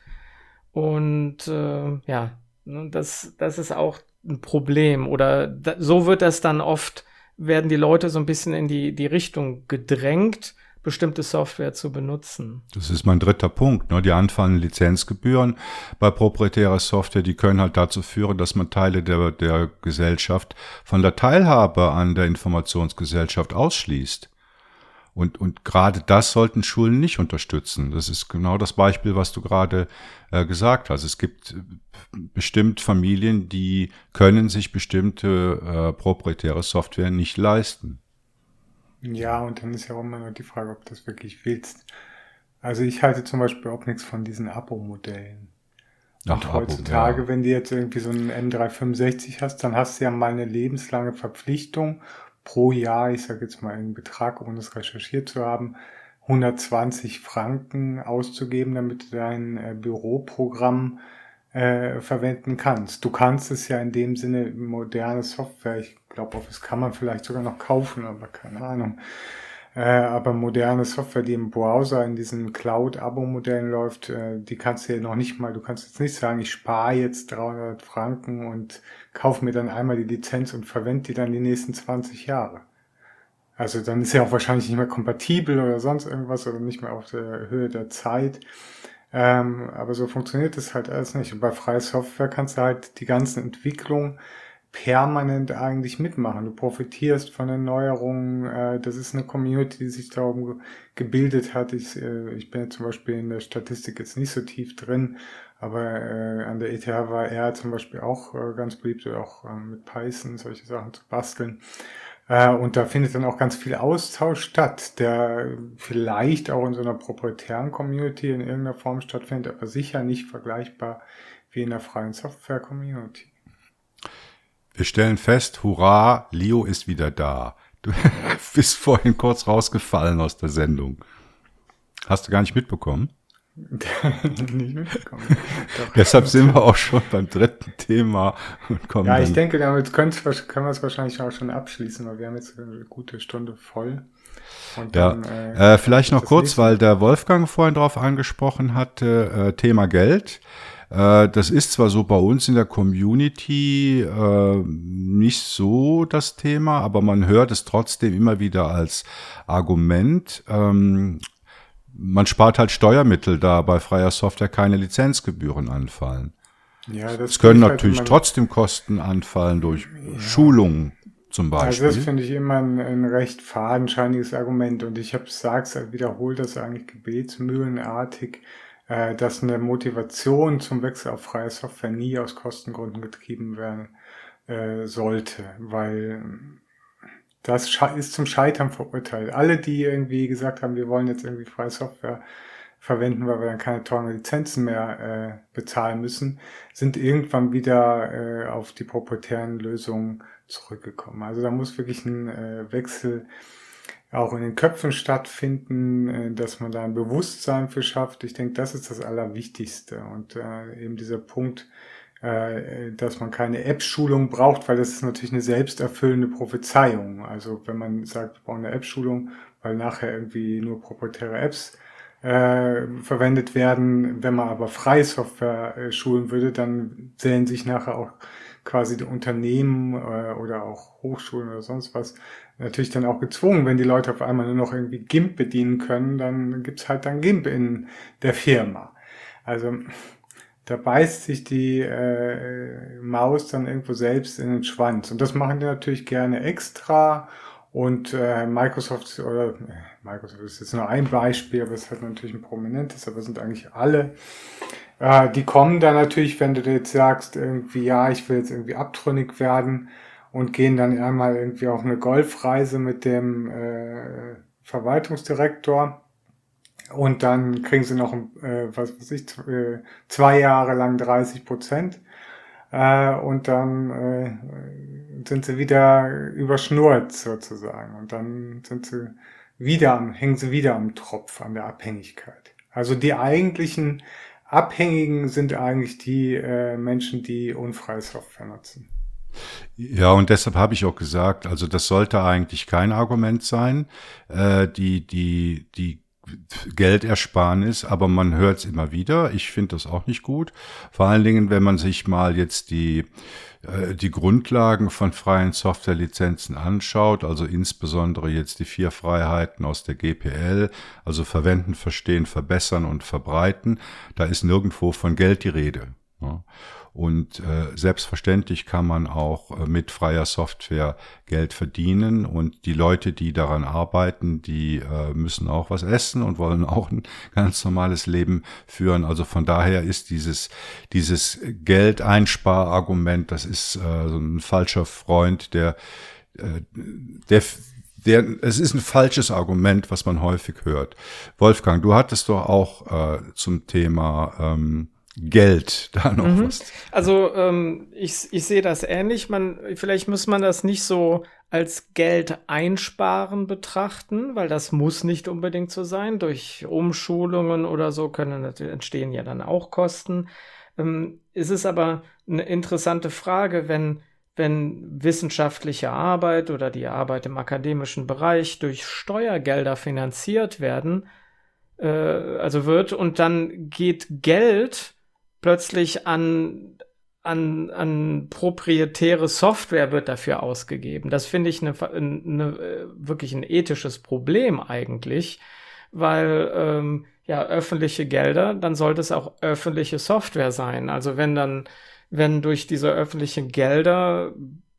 Und äh, ja, Ne, das, das ist auch ein Problem. Oder da, so wird das dann oft, werden die Leute so ein bisschen in die, die Richtung gedrängt, bestimmte Software zu benutzen. Das ist mein dritter Punkt. Ne? Die anfallenden Lizenzgebühren bei proprietärer Software, die können halt dazu führen, dass man Teile der, der Gesellschaft von der Teilhabe an der Informationsgesellschaft ausschließt. Und, und gerade das sollten Schulen nicht unterstützen. Das ist genau das Beispiel, was du gerade äh, gesagt hast. Es gibt äh, bestimmt Familien, die können sich bestimmte äh, proprietäre Software nicht leisten. Ja, und dann ist ja auch immer noch die Frage, ob du das wirklich willst. Also ich halte zum Beispiel auch nichts von diesen Abo-Modellen. Und Ach, heutzutage, ja. wenn du jetzt irgendwie so einen M365 hast, dann hast du ja mal eine lebenslange Verpflichtung pro Jahr, ich sage jetzt mal einen Betrag, ohne es recherchiert zu haben, 120 Franken auszugeben, damit du dein äh, Büroprogramm äh, verwenden kannst. Du kannst es ja in dem Sinne moderne Software, ich glaube Office kann man vielleicht sogar noch kaufen, aber keine Ahnung. Äh, aber moderne Software, die im Browser in diesen Cloud-Abo-Modellen läuft, äh, die kannst du ja noch nicht mal, du kannst jetzt nicht sagen, ich spare jetzt 300 Franken und kaufe mir dann einmal die Lizenz und verwende die dann die nächsten 20 Jahre. Also dann ist ja auch wahrscheinlich nicht mehr kompatibel oder sonst irgendwas oder nicht mehr auf der Höhe der Zeit. Ähm, aber so funktioniert das halt alles nicht. Und bei freier Software kannst du halt die ganzen Entwicklungen permanent eigentlich mitmachen. Du profitierst von den Neuerungen. Äh, das ist eine Community, die sich darum gebildet hat. Ich, äh, ich bin jetzt zum Beispiel in der Statistik jetzt nicht so tief drin, aber äh, an der ETH war er zum Beispiel auch äh, ganz beliebt, auch äh, mit Python solche Sachen zu basteln. Äh, und da findet dann auch ganz viel Austausch statt, der vielleicht auch in so einer proprietären Community in irgendeiner Form stattfindet, aber sicher nicht vergleichbar wie in der freien Software-Community. Wir stellen fest, hurra, Leo ist wieder da. Du bist vorhin kurz rausgefallen aus der Sendung. Hast du gar nicht mitbekommen? nicht mitbekommen. Deshalb sind wir auch schon beim dritten Thema. Und kommen ja, ich denke, damit können wir es wahrscheinlich auch schon abschließen, weil wir haben jetzt eine gute Stunde voll. ja, dann, äh, äh, vielleicht noch kurz, nächste. weil der Wolfgang vorhin drauf angesprochen hatte, äh, Thema Geld. Äh, das ist zwar so bei uns in der Community äh, nicht so das Thema, aber man hört es trotzdem immer wieder als Argument. Ähm, man spart halt Steuermittel, da bei freier Software keine Lizenzgebühren anfallen. Ja, das es können halt natürlich halt trotzdem Kosten anfallen durch ja. Schulungen zum Beispiel. Also das finde ich immer ein, ein, recht fadenscheiniges Argument und ich habe sag's halt wiederholt, das eigentlich gebetsmühlenartig äh, dass eine Motivation zum Wechsel auf freie Software nie aus Kostengründen getrieben werden äh, sollte, weil das ist zum Scheitern verurteilt. Alle, die irgendwie gesagt haben, wir wollen jetzt irgendwie freie Software verwenden, weil wir dann keine teuren Lizenzen mehr äh, bezahlen müssen, sind irgendwann wieder äh, auf die proprietären Lösungen zurückgekommen. Also da muss wirklich ein äh, Wechsel auch in den Köpfen stattfinden, äh, dass man da ein Bewusstsein für schafft. Ich denke, das ist das Allerwichtigste. Und äh, eben dieser Punkt, dass man keine App-Schulung braucht, weil das ist natürlich eine selbsterfüllende Prophezeiung. Also wenn man sagt, wir brauchen eine App-Schulung, weil nachher irgendwie nur proprietäre Apps äh, verwendet werden. Wenn man aber freie Software äh, schulen würde, dann sehen sich nachher auch quasi die Unternehmen äh, oder auch Hochschulen oder sonst was natürlich dann auch gezwungen, wenn die Leute auf einmal nur noch irgendwie GIMP bedienen können, dann gibt's halt dann GIMP in der Firma. Also da beißt sich die äh, Maus dann irgendwo selbst in den Schwanz. Und das machen die natürlich gerne extra. Und äh, Microsoft oder äh, Microsoft ist jetzt nur ein Beispiel, aber es hat natürlich ein prominentes, aber es sind eigentlich alle. Äh, die kommen dann natürlich, wenn du jetzt sagst, irgendwie, ja, ich will jetzt irgendwie abtrünnig werden, und gehen dann einmal irgendwie auf eine Golfreise mit dem äh, Verwaltungsdirektor und dann kriegen sie noch, äh, was weiß ich, äh, zwei Jahre lang 30 Prozent äh, und dann äh, sind sie wieder überschnurrt sozusagen und dann sind sie wieder am, hängen sie wieder am Tropf an der Abhängigkeit. Also die eigentlichen Abhängigen sind eigentlich die äh, Menschen, die unfreie Software nutzen. Ja, und deshalb habe ich auch gesagt, also das sollte eigentlich kein Argument sein. Äh, die, die, die Geldersparnis, aber man hört es immer wieder. Ich finde das auch nicht gut. Vor allen Dingen, wenn man sich mal jetzt die äh, die Grundlagen von freien Softwarelizenzen anschaut, also insbesondere jetzt die vier Freiheiten aus der GPL, also verwenden, verstehen, verbessern und verbreiten, da ist nirgendwo von Geld die Rede. Und äh, selbstverständlich kann man auch äh, mit freier Software Geld verdienen. Und die Leute, die daran arbeiten, die äh, müssen auch was essen und wollen auch ein ganz normales Leben führen. Also von daher ist dieses, dieses Geldeinsparargument, das ist äh, so ein falscher Freund, der, äh, der der, es ist ein falsches Argument, was man häufig hört. Wolfgang, du hattest doch auch äh, zum Thema ähm, Geld da noch mhm. was. Also ähm, ich, ich sehe das ähnlich. Man, vielleicht muss man das nicht so als Geld einsparen betrachten, weil das muss nicht unbedingt so sein. Durch Umschulungen oder so können entstehen ja dann auch Kosten. Ähm, es ist aber eine interessante Frage, wenn wenn wissenschaftliche Arbeit oder die Arbeit im akademischen Bereich durch Steuergelder finanziert werden, äh, also wird und dann geht Geld plötzlich an, an, an proprietäre Software wird dafür ausgegeben. Das finde ich eine, eine, wirklich ein ethisches Problem eigentlich, weil ähm, ja öffentliche Gelder, dann sollte es auch öffentliche Software sein. Also wenn dann, wenn durch diese öffentlichen Gelder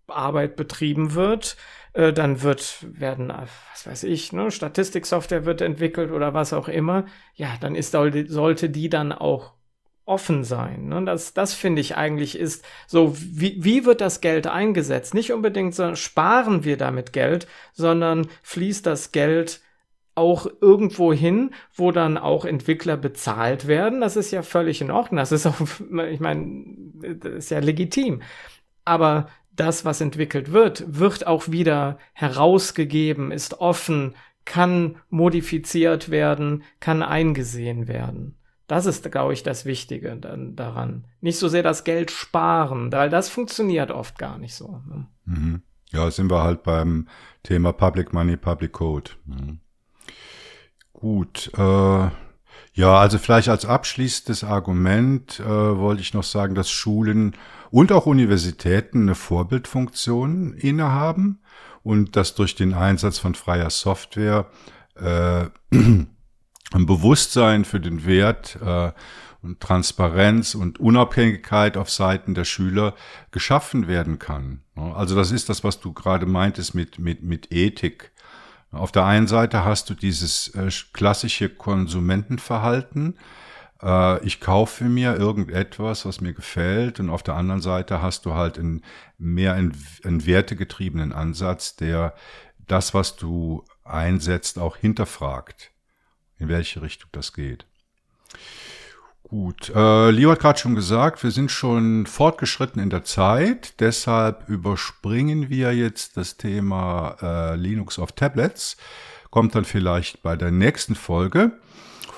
Arbeit betrieben wird, äh, dann wird, werden, was weiß ich, ne, Statistiksoftware wird entwickelt oder was auch immer, ja, dann ist, sollte die dann auch offen sein. Ne? Das, das finde ich eigentlich ist so, wie, wie wird das Geld eingesetzt? Nicht unbedingt so, sparen wir damit Geld, sondern fließt das Geld auch irgendwo hin, wo dann auch Entwickler bezahlt werden. Das ist ja völlig in Ordnung. Das ist auch, ich meine, das ist ja legitim. Aber das, was entwickelt wird, wird auch wieder herausgegeben, ist offen, kann modifiziert werden, kann eingesehen werden. Das ist, glaube ich, das Wichtige dann daran. Nicht so sehr das Geld sparen, weil das funktioniert oft gar nicht so. Ne? Mhm. Ja, sind wir halt beim Thema Public Money, Public Code. Mhm. Gut. Äh, ja, also vielleicht als abschließendes Argument äh, wollte ich noch sagen, dass Schulen und auch Universitäten eine Vorbildfunktion innehaben und dass durch den Einsatz von freier Software äh, ein Bewusstsein für den Wert äh, und Transparenz und Unabhängigkeit auf Seiten der Schüler geschaffen werden kann. Also das ist das, was du gerade meintest mit, mit, mit Ethik. Auf der einen Seite hast du dieses äh, klassische Konsumentenverhalten. Äh, ich kaufe mir irgendetwas, was mir gefällt. Und auf der anderen Seite hast du halt einen mehr einen, einen wertegetriebenen Ansatz, der das, was du einsetzt, auch hinterfragt in welche Richtung das geht. Gut, äh, Leo hat gerade schon gesagt, wir sind schon fortgeschritten in der Zeit, deshalb überspringen wir jetzt das Thema äh, Linux auf Tablets, kommt dann vielleicht bei der nächsten Folge.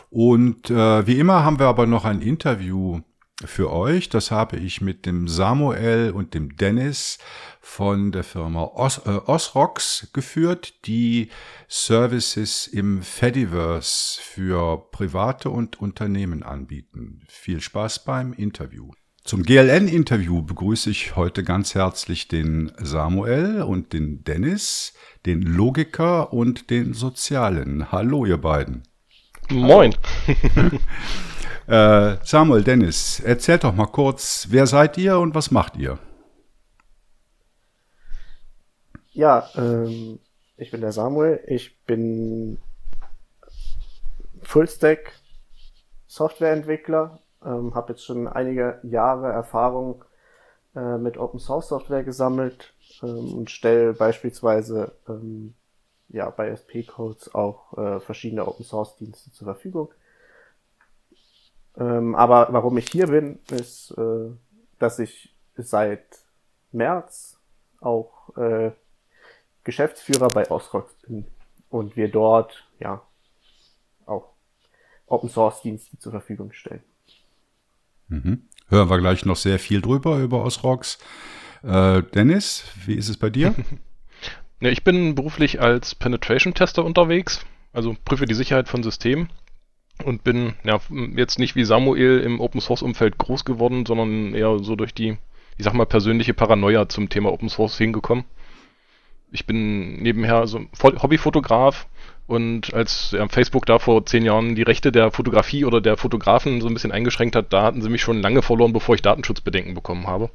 Und äh, wie immer haben wir aber noch ein Interview für euch. Das habe ich mit dem Samuel und dem Dennis von der Firma Os, äh, Osrox geführt, die Services im Fediverse für Private und Unternehmen anbieten. Viel Spaß beim Interview. Zum GLN-Interview begrüße ich heute ganz herzlich den Samuel und den Dennis, den Logiker und den Sozialen. Hallo, ihr beiden. Moin. Äh, Samuel, Dennis, erzählt doch mal kurz, wer seid ihr und was macht ihr? Ja, ähm, ich bin der Samuel. Ich bin Fullstack Softwareentwickler, ähm, habe jetzt schon einige Jahre Erfahrung äh, mit Open Source Software gesammelt ähm, und stelle beispielsweise ähm, ja, bei SP Codes auch äh, verschiedene Open Source Dienste zur Verfügung. Ähm, aber warum ich hier bin, ist, äh, dass ich seit März auch äh, Geschäftsführer bei Osrox bin und wir dort ja auch Open Source Dienste zur Verfügung stellen. Mhm. Hören wir gleich noch sehr viel drüber über Osrox. Äh, Dennis, wie ist es bei dir? ja, ich bin beruflich als Penetration Tester unterwegs also prüfe die Sicherheit von Systemen und bin ja jetzt nicht wie Samuel im Open Source Umfeld groß geworden, sondern eher so durch die, ich sag mal, persönliche Paranoia zum Thema Open Source hingekommen. Ich bin nebenher so Hobbyfotograf und als ja, Facebook da vor zehn Jahren die Rechte der Fotografie oder der Fotografen so ein bisschen eingeschränkt hat, da hatten sie mich schon lange verloren, bevor ich Datenschutzbedenken bekommen habe.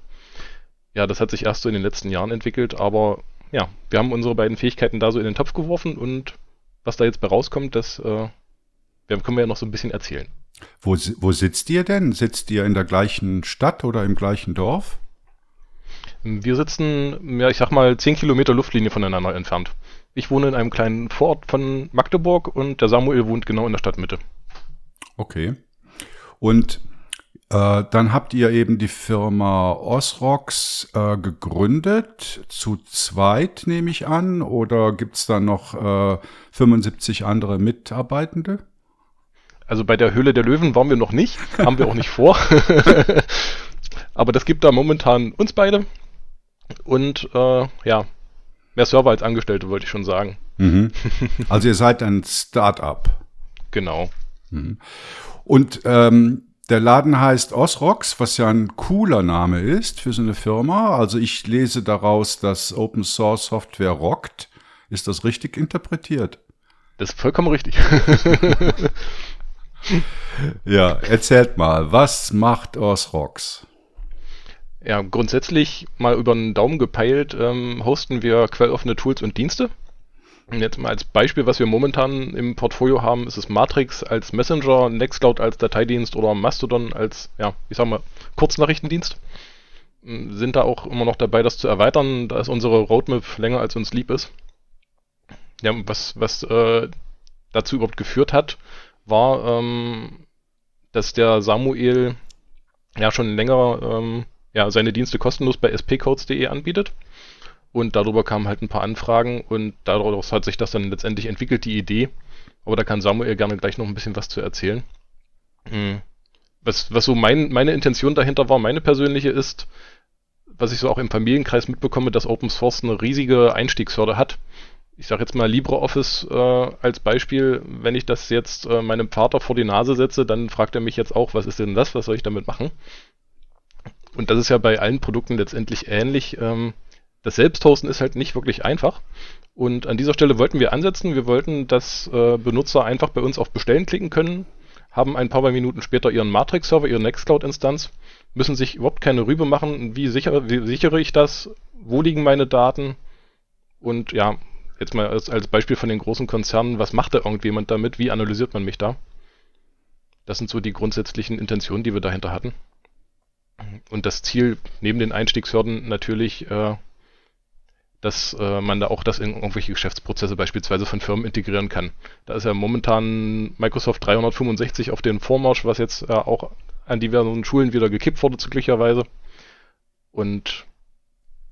Ja, das hat sich erst so in den letzten Jahren entwickelt, aber ja, wir haben unsere beiden Fähigkeiten da so in den Topf geworfen und was da jetzt bei rauskommt, das äh, können wir ja noch so ein bisschen erzählen. Wo, wo sitzt ihr denn? Sitzt ihr in der gleichen Stadt oder im gleichen Dorf? Wir sitzen, ja, ich sag mal, zehn Kilometer Luftlinie voneinander entfernt. Ich wohne in einem kleinen Vorort von Magdeburg und der Samuel wohnt genau in der Stadtmitte. Okay. Und äh, dann habt ihr eben die Firma Osrox äh, gegründet, zu zweit nehme ich an, oder gibt es da noch äh, 75 andere Mitarbeitende? Also bei der Höhle der Löwen waren wir noch nicht, haben wir auch nicht vor. Aber das gibt da momentan uns beide und äh, ja, mehr Server als Angestellte, wollte ich schon sagen. Mhm. Also ihr seid ein Start-up. Genau. Mhm. Und ähm, der Laden heißt Osrox, was ja ein cooler Name ist für so eine Firma. Also ich lese daraus, dass Open Source Software rockt. Ist das richtig interpretiert? Das ist vollkommen richtig. ja, erzählt mal, was macht Osrox? Ja, grundsätzlich mal über den Daumen gepeilt ähm, hosten wir quelloffene Tools und Dienste. Und jetzt mal als Beispiel, was wir momentan im Portfolio haben, ist es Matrix als Messenger, Nextcloud als Dateidienst oder Mastodon als, ja, ich sag mal, Kurznachrichtendienst. Hm, sind da auch immer noch dabei, das zu erweitern, da ist unsere Roadmap länger als uns lieb ist. Ja, was, was äh, dazu überhaupt geführt hat, war, ähm, dass der Samuel ja schon länger ähm, ja, seine Dienste kostenlos bei spcodes.de anbietet. Und darüber kamen halt ein paar Anfragen und daraus hat sich das dann letztendlich entwickelt, die Idee. Aber da kann Samuel gerne gleich noch ein bisschen was zu erzählen. Hm. Was, was so mein, meine Intention dahinter war, meine persönliche ist, was ich so auch im Familienkreis mitbekomme, dass Open Source eine riesige Einstiegshürde hat. Ich sage jetzt mal LibreOffice äh, als Beispiel, wenn ich das jetzt äh, meinem Vater vor die Nase setze, dann fragt er mich jetzt auch, was ist denn das, was soll ich damit machen? Und das ist ja bei allen Produkten letztendlich ähnlich. Ähm, das Selbsthosten ist halt nicht wirklich einfach. Und an dieser Stelle wollten wir ansetzen. Wir wollten, dass äh, Benutzer einfach bei uns auf Bestellen klicken können, haben ein paar Minuten später ihren Matrix-Server, ihre Nextcloud-Instanz, müssen sich überhaupt keine Rübe machen, wie, sicher, wie sichere ich das, wo liegen meine Daten und ja, jetzt mal als, als Beispiel von den großen Konzernen, was macht da irgendjemand damit, wie analysiert man mich da? Das sind so die grundsätzlichen Intentionen, die wir dahinter hatten. Und das Ziel neben den Einstiegshürden natürlich äh, dass äh, man da auch das in irgendwelche Geschäftsprozesse beispielsweise von Firmen integrieren kann. Da ist ja momentan Microsoft 365 auf den Vormarsch, was jetzt äh, auch an diversen Schulen wieder gekippt wurde, glücklicherweise. Und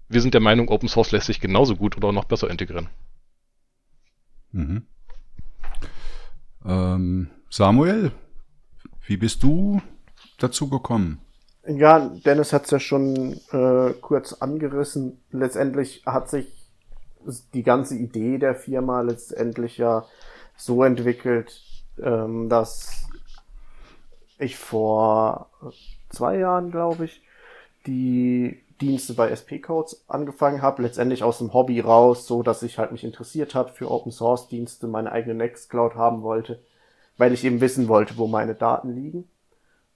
wir sind der Meinung, Open Source lässt sich genauso gut oder noch besser integrieren. Mhm. Ähm, Samuel, wie bist du dazu gekommen? Ja, Dennis hat es ja schon äh, kurz angerissen. Letztendlich hat sich die ganze Idee der Firma letztendlich ja so entwickelt, ähm, dass ich vor zwei Jahren, glaube ich, die Dienste bei SP Codes angefangen habe, letztendlich aus dem Hobby raus, so dass ich halt mich interessiert habe für Open Source Dienste, meine eigene Nextcloud haben wollte, weil ich eben wissen wollte, wo meine Daten liegen.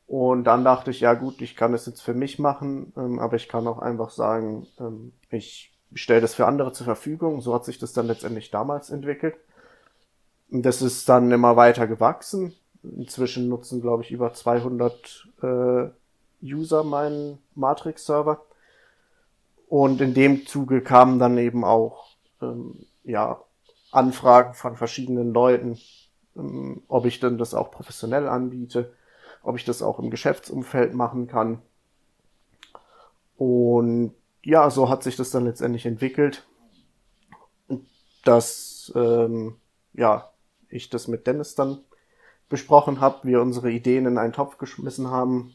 Und dann dachte ich, ja gut, ich kann das jetzt für mich machen, ähm, aber ich kann auch einfach sagen, ähm, ich stelle das für andere zur Verfügung. So hat sich das dann letztendlich damals entwickelt. Und das ist dann immer weiter gewachsen. Inzwischen nutzen, glaube ich, über 200 äh, User meinen Matrix-Server. Und in dem Zuge kamen dann eben auch ähm, ja, Anfragen von verschiedenen Leuten, ähm, ob ich denn das auch professionell anbiete ob ich das auch im Geschäftsumfeld machen kann. Und ja, so hat sich das dann letztendlich entwickelt, dass ähm, ja ich das mit Dennis dann besprochen habe, wir unsere Ideen in einen Topf geschmissen haben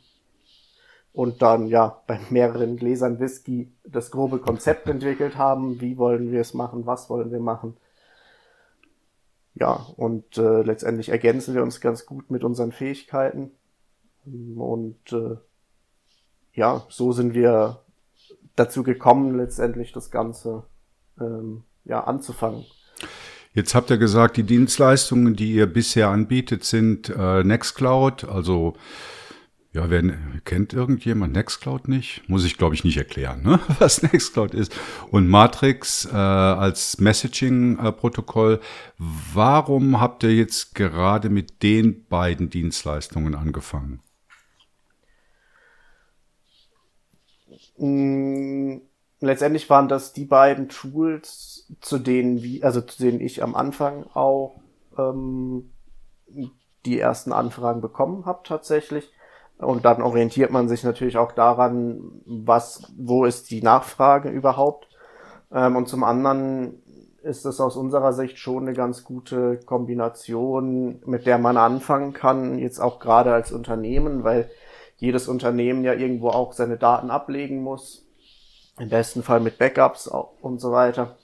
und dann ja bei mehreren Gläsern Whisky das grobe Konzept entwickelt haben, wie wollen wir es machen, was wollen wir machen. ja, und äh, letztendlich ergänzen wir uns ganz gut mit unseren Fähigkeiten. Und äh, ja, so sind wir dazu gekommen, letztendlich das Ganze ähm, ja, anzufangen. Jetzt habt ihr gesagt, die Dienstleistungen, die ihr bisher anbietet, sind äh, Nextcloud, also ja, wer kennt irgendjemand Nextcloud nicht? Muss ich, glaube ich, nicht erklären, ne? was Nextcloud ist. Und Matrix äh, als Messaging-Protokoll. Warum habt ihr jetzt gerade mit den beiden Dienstleistungen angefangen? Mm, letztendlich waren das die beiden Tools, zu denen wie, also zu denen ich am Anfang auch ähm, die ersten Anfragen bekommen habe tatsächlich. Und dann orientiert man sich natürlich auch daran, was, wo ist die Nachfrage überhaupt. Ähm, und zum anderen ist es aus unserer Sicht schon eine ganz gute Kombination, mit der man anfangen kann, jetzt auch gerade als Unternehmen, weil jedes Unternehmen ja irgendwo auch seine Daten ablegen muss. Im besten Fall mit Backups und so weiter.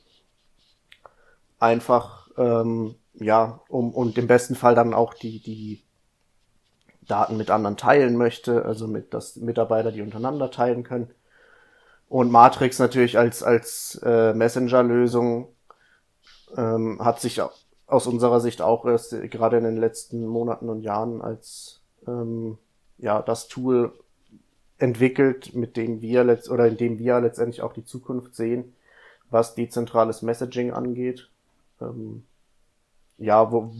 Einfach, ähm, ja, um, und im besten Fall dann auch die, die Daten mit anderen teilen möchte, also mit, dass Mitarbeiter die untereinander teilen können. Und Matrix natürlich als, als äh, Messenger-Lösung ähm, hat sich aus unserer Sicht auch erst gerade in den letzten Monaten und Jahren als ähm, ja das Tool entwickelt, mit dem wir letzt oder in dem wir letztendlich auch die Zukunft sehen, was dezentrales Messaging angeht. Ähm, ja, wo,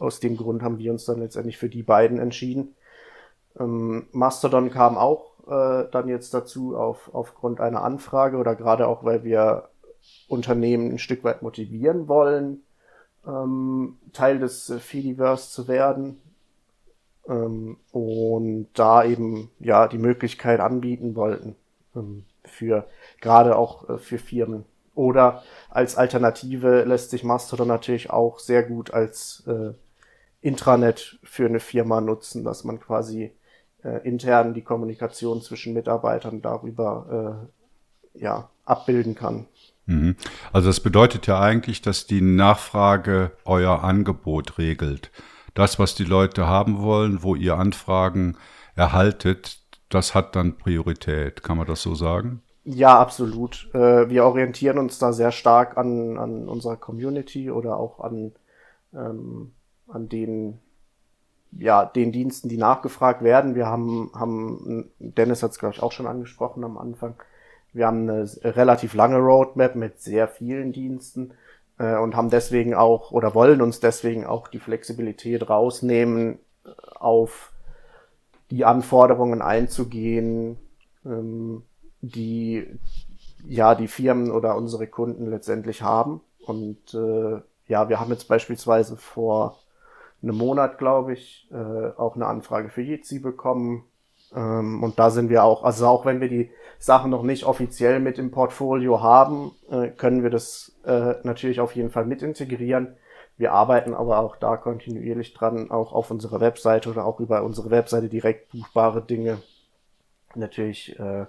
aus dem Grund haben wir uns dann letztendlich für die beiden entschieden. Ähm, Mastodon kam auch äh, dann jetzt dazu auf, aufgrund einer Anfrage oder gerade auch, weil wir Unternehmen ein Stück weit motivieren wollen, ähm, Teil des äh, Fediverse zu werden ähm, und da eben ja die Möglichkeit anbieten wollten ähm, für gerade auch äh, für Firmen. Oder als Alternative lässt sich Mastodon natürlich auch sehr gut als äh, Intranet für eine Firma nutzen, dass man quasi äh, intern die Kommunikation zwischen Mitarbeitern darüber äh, ja, abbilden kann. Mhm. Also das bedeutet ja eigentlich, dass die Nachfrage euer Angebot regelt. Das, was die Leute haben wollen, wo ihr Anfragen erhaltet, das hat dann Priorität. Kann man das so sagen? Ja, absolut. Äh, wir orientieren uns da sehr stark an, an unserer Community oder auch an, ähm, an den, ja, den Diensten, die nachgefragt werden. Wir haben, haben Dennis hat es, glaube ich, auch schon angesprochen am Anfang. Wir haben eine relativ lange Roadmap mit sehr vielen Diensten äh, und haben deswegen auch oder wollen uns deswegen auch die Flexibilität rausnehmen, auf die Anforderungen einzugehen, ähm, die ja die Firmen oder unsere Kunden letztendlich haben. Und äh, ja, wir haben jetzt beispielsweise vor einem Monat, glaube ich, äh, auch eine Anfrage für Jitsi bekommen. Ähm, und da sind wir auch, also auch wenn wir die Sachen noch nicht offiziell mit im Portfolio haben, äh, können wir das äh, natürlich auf jeden Fall mit integrieren. Wir arbeiten aber auch da kontinuierlich dran, auch auf unserer Webseite oder auch über unsere Webseite direkt buchbare Dinge natürlich äh,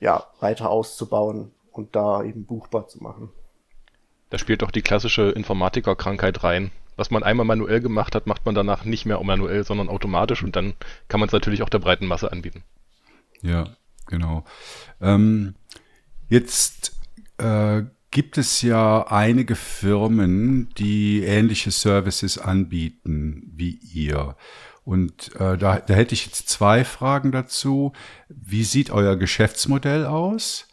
ja, weiter auszubauen und da eben buchbar zu machen. Da spielt doch die klassische Informatikerkrankheit rein. Was man einmal manuell gemacht hat, macht man danach nicht mehr manuell, sondern automatisch und dann kann man es natürlich auch der breiten Masse anbieten. Ja, genau. Ähm, jetzt äh, gibt es ja einige Firmen, die ähnliche Services anbieten wie ihr. Und äh, da, da hätte ich jetzt zwei Fragen dazu. Wie sieht euer Geschäftsmodell aus?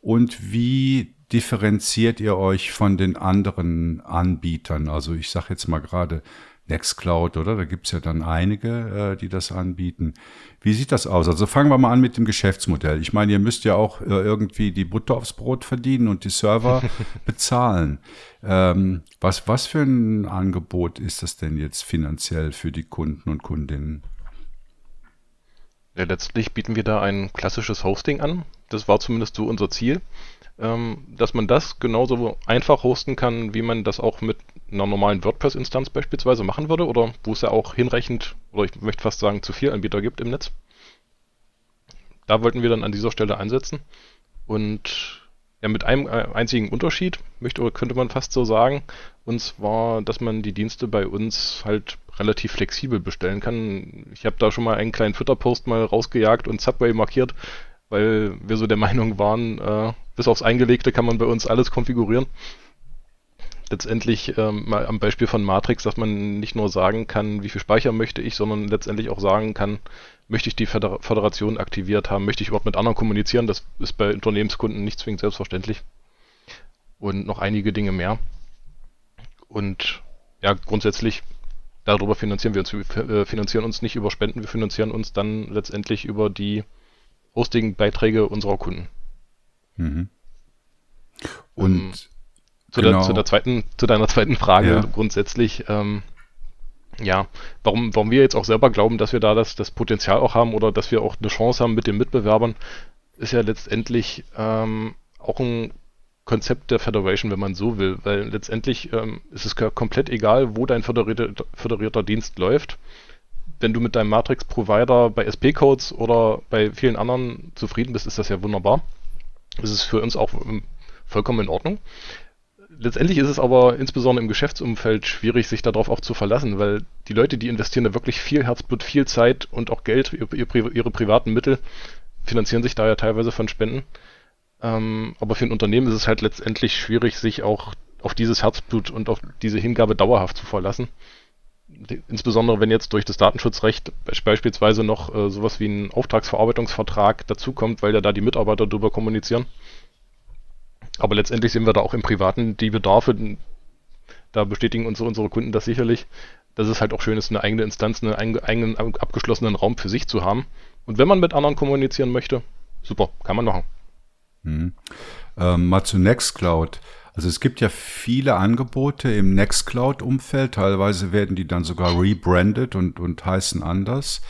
Und wie differenziert ihr euch von den anderen Anbietern? Also ich sage jetzt mal gerade Nextcloud, oder? Da gibt's ja dann einige, äh, die das anbieten. Wie sieht das aus? Also fangen wir mal an mit dem Geschäftsmodell. Ich meine, ihr müsst ja auch äh, irgendwie die Butter aufs Brot verdienen und die Server bezahlen. Ähm, was, was für ein Angebot ist das denn jetzt finanziell für die Kunden und Kundinnen? Ja, letztlich bieten wir da ein klassisches Hosting an. Das war zumindest so unser Ziel ähm, dass man das genauso einfach hosten kann, wie man das auch mit einer normalen WordPress-Instanz beispielsweise machen würde, oder wo es ja auch hinreichend, oder ich möchte fast sagen, zu viel Anbieter gibt im Netz. Da wollten wir dann an dieser Stelle einsetzen. Und ja, mit einem äh, einzigen Unterschied, möchte könnte man fast so sagen. Und zwar, dass man die Dienste bei uns halt relativ flexibel bestellen kann. Ich habe da schon mal einen kleinen Twitter-Post mal rausgejagt und Subway markiert, weil wir so der Meinung waren, äh, bis aufs Eingelegte kann man bei uns alles konfigurieren. Letztendlich ähm, mal am Beispiel von Matrix, dass man nicht nur sagen kann, wie viel Speicher möchte ich, sondern letztendlich auch sagen kann, möchte ich die Föderation aktiviert haben, möchte ich überhaupt mit anderen kommunizieren, das ist bei Unternehmenskunden nicht zwingend selbstverständlich. Und noch einige Dinge mehr. Und ja, grundsätzlich, darüber finanzieren wir uns. Wir äh, finanzieren uns nicht über Spenden, wir finanzieren uns dann letztendlich über die Hosting-Beiträge unserer Kunden. Mhm. Und ähm, zu, genau. der, zu, der, zweiten, zu deiner zweiten Frage ja. grundsätzlich, ähm, ja, warum, warum wir jetzt auch selber glauben, dass wir da das, das Potenzial auch haben oder dass wir auch eine Chance haben mit den Mitbewerbern, ist ja letztendlich ähm, auch ein Konzept der Federation, wenn man so will, weil letztendlich ähm, ist es komplett egal, wo dein föderierter, föderierter Dienst läuft. Wenn du mit deinem Matrix-Provider bei SP-Codes oder bei vielen anderen zufrieden bist, ist das ja wunderbar. Das ist für uns auch ähm, vollkommen in Ordnung letztendlich ist es aber insbesondere im Geschäftsumfeld schwierig, sich darauf auch zu verlassen, weil die Leute, die investieren da wirklich viel Herzblut, viel Zeit und auch Geld, ihre, privaten Mittel, finanzieren sich da ja teilweise von Spenden. Ähm, aber für ein Unternehmen ist es halt letztendlich schwierig, sich auch auf dieses Herzblut und auf diese Hingabe dauerhaft zu verlassen. Insbesondere wenn jetzt durch das Datenschutzrecht beispielsweise noch äh, sowas wie ein Auftragsverarbeitungsvertrag dazukommt, weil ja da die Mitarbeiter darüber kommunizieren aber letztendlich sehen wir da auch im Privaten die Bedarfe. Da bestätigen unsere, unsere Kunden das sicherlich, dass es halt auch schön ist, eine eigene Instanz, einen eigenen abgeschlossenen Raum für sich zu haben. Und wenn man mit anderen kommunizieren möchte, super, kann man machen. Mhm. Ähm, mal zu Nextcloud. Also es gibt ja viele Angebote im Nextcloud-Umfeld. Teilweise werden die dann sogar rebranded und, und heißen anders.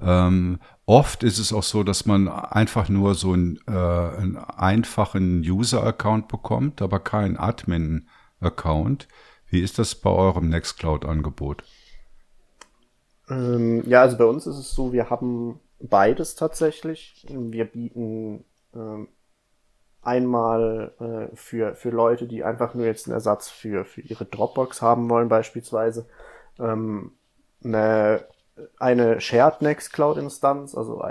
Ähm, Oft ist es auch so, dass man einfach nur so einen, äh, einen einfachen User-Account bekommt, aber keinen Admin-Account. Wie ist das bei eurem Nextcloud-Angebot? Ähm, ja, also bei uns ist es so, wir haben beides tatsächlich. Wir bieten ähm, einmal äh, für, für Leute, die einfach nur jetzt einen Ersatz für, für ihre Dropbox haben wollen, beispielsweise, ähm, eine eine Shared Nextcloud Instanz, also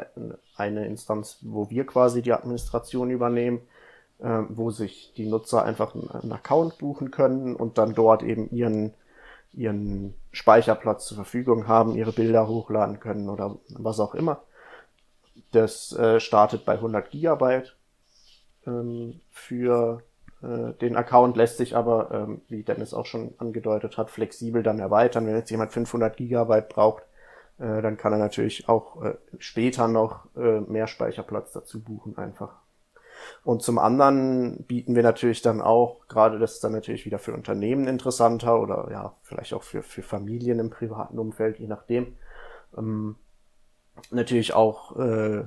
eine Instanz, wo wir quasi die Administration übernehmen, äh, wo sich die Nutzer einfach einen Account buchen können und dann dort eben ihren, ihren Speicherplatz zur Verfügung haben, ihre Bilder hochladen können oder was auch immer. Das äh, startet bei 100 Gigabyte ähm, für äh, den Account lässt sich aber, ähm, wie Dennis auch schon angedeutet hat, flexibel dann erweitern. Wenn jetzt jemand 500 Gigabyte braucht, äh, dann kann er natürlich auch äh, später noch äh, mehr Speicherplatz dazu buchen einfach. Und zum anderen bieten wir natürlich dann auch, gerade das ist dann natürlich wieder für Unternehmen interessanter oder ja, vielleicht auch für, für Familien im privaten Umfeld, je nachdem, ähm, natürlich auch äh,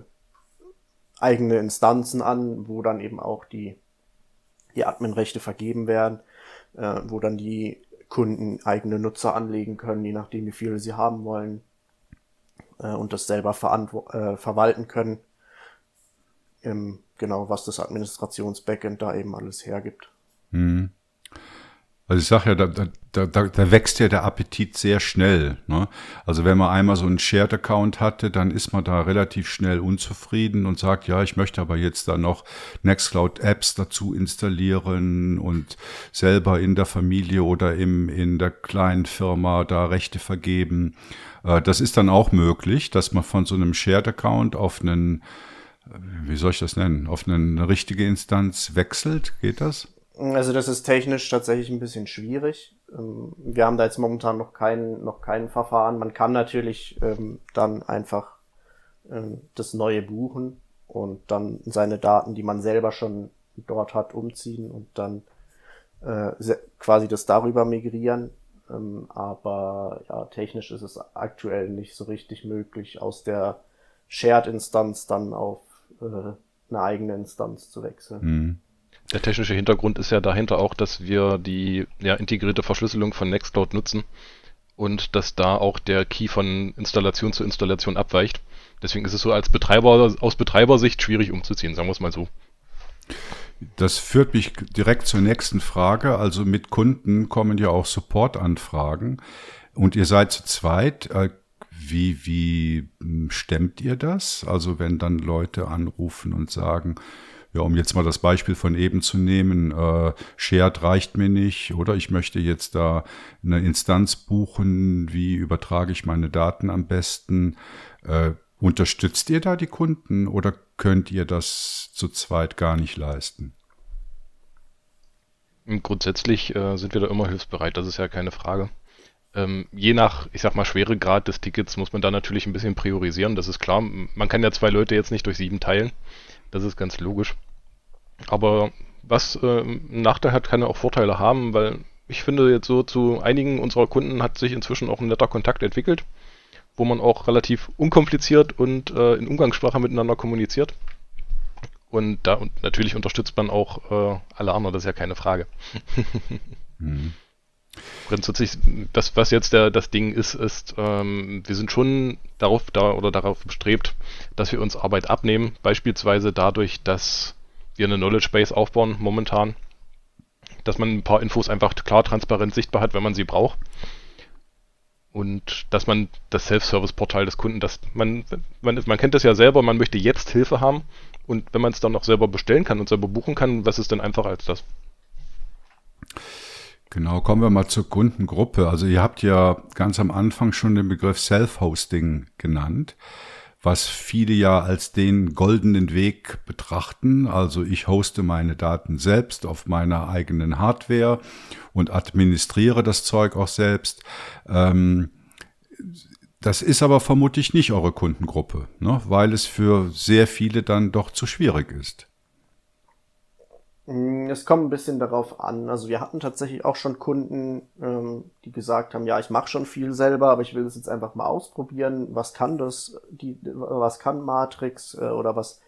eigene Instanzen an, wo dann eben auch die, die Adminrechte vergeben werden, äh, wo dann die Kunden eigene Nutzer anlegen können, je nachdem, wie viele sie haben wollen äh, und das selber äh, verwalten können. Ähm, genau, was das Administrations-Backend da eben alles hergibt. Hm. Also ich sage ja, da, da, da, da wächst ja der Appetit sehr schnell. Ne? Also wenn man einmal so einen Shared-Account hatte, dann ist man da relativ schnell unzufrieden und sagt, ja, ich möchte aber jetzt da noch Nextcloud-Apps dazu installieren und selber in der Familie oder im, in der kleinen Firma da Rechte vergeben. Äh, das ist dann auch möglich, dass man von so einem Shared-Account auf einen, äh, wie soll ich das nennen, auf eine richtige Instanz wechselt. Geht das? Also das ist technisch tatsächlich ein bisschen schwierig. Ähm, wir haben da jetzt momentan noch kein, noch kein Verfahren. Man kann natürlich ähm, dann einfach ähm, das Neue buchen und dann seine Daten, die man selber schon dort hat, umziehen und dann äh, quasi das darüber migrieren. Ähm, aber ja, technisch ist es aktuell nicht so richtig möglich, aus der Shared-Instanz dann auf äh, eine eigene Instanz zu wechseln. Mhm. Der technische Hintergrund ist ja dahinter auch, dass wir die ja, integrierte Verschlüsselung von Nextcloud nutzen und dass da auch der Key von Installation zu Installation abweicht. Deswegen ist es so als Betreiber, aus Betreibersicht schwierig umzuziehen, sagen wir es mal so. Das führt mich direkt zur nächsten Frage. Also mit Kunden kommen ja auch Support-Anfragen und ihr seid zu zweit. Äh, wie, wie hm, stemmt ihr das? Also wenn dann Leute anrufen und sagen, ja, um jetzt mal das Beispiel von eben zu nehmen, äh, Shared reicht mir nicht oder ich möchte jetzt da eine Instanz buchen, wie übertrage ich meine Daten am besten? Äh, unterstützt ihr da die Kunden oder könnt ihr das zu zweit gar nicht leisten? Grundsätzlich äh, sind wir da immer hilfsbereit, das ist ja keine Frage. Ähm, je nach, ich sag mal, Schweregrad des Tickets muss man da natürlich ein bisschen priorisieren, das ist klar. Man kann ja zwei Leute jetzt nicht durch sieben teilen, das ist ganz logisch. Aber was äh, einen Nachteil hat, kann ja auch Vorteile haben, weil ich finde jetzt so zu einigen unserer Kunden hat sich inzwischen auch ein netter Kontakt entwickelt, wo man auch relativ unkompliziert und äh, in Umgangssprache miteinander kommuniziert. Und da und natürlich unterstützt man auch äh, alle anderen, das ist ja keine Frage. mhm. Grundsätzlich, das, was jetzt der, das Ding ist, ist, ähm, wir sind schon darauf da oder darauf bestrebt, dass wir uns Arbeit abnehmen, beispielsweise dadurch, dass wir eine Knowledge Base aufbauen momentan, dass man ein paar Infos einfach klar transparent sichtbar hat, wenn man sie braucht. Und dass man das Self-Service-Portal des Kunden, dass man, man, man kennt das ja selber, man möchte jetzt Hilfe haben und wenn man es dann noch selber bestellen kann und selber buchen kann, was ist denn einfacher als das? Genau, kommen wir mal zur Kundengruppe. Also ihr habt ja ganz am Anfang schon den Begriff Self-Hosting genannt, was viele ja als den goldenen Weg betrachten. Also ich hoste meine Daten selbst auf meiner eigenen Hardware und administriere das Zeug auch selbst. Ähm, das ist aber vermutlich nicht eure Kundengruppe, ne? weil es für sehr viele dann doch zu schwierig ist. Mm, es kommt ein bisschen darauf an. Also wir hatten tatsächlich auch schon Kunden, ähm, die gesagt haben, ja, ich mache schon viel selber, aber ich will das jetzt einfach mal ausprobieren. Was kann das? Die, was kann Matrix äh, oder was,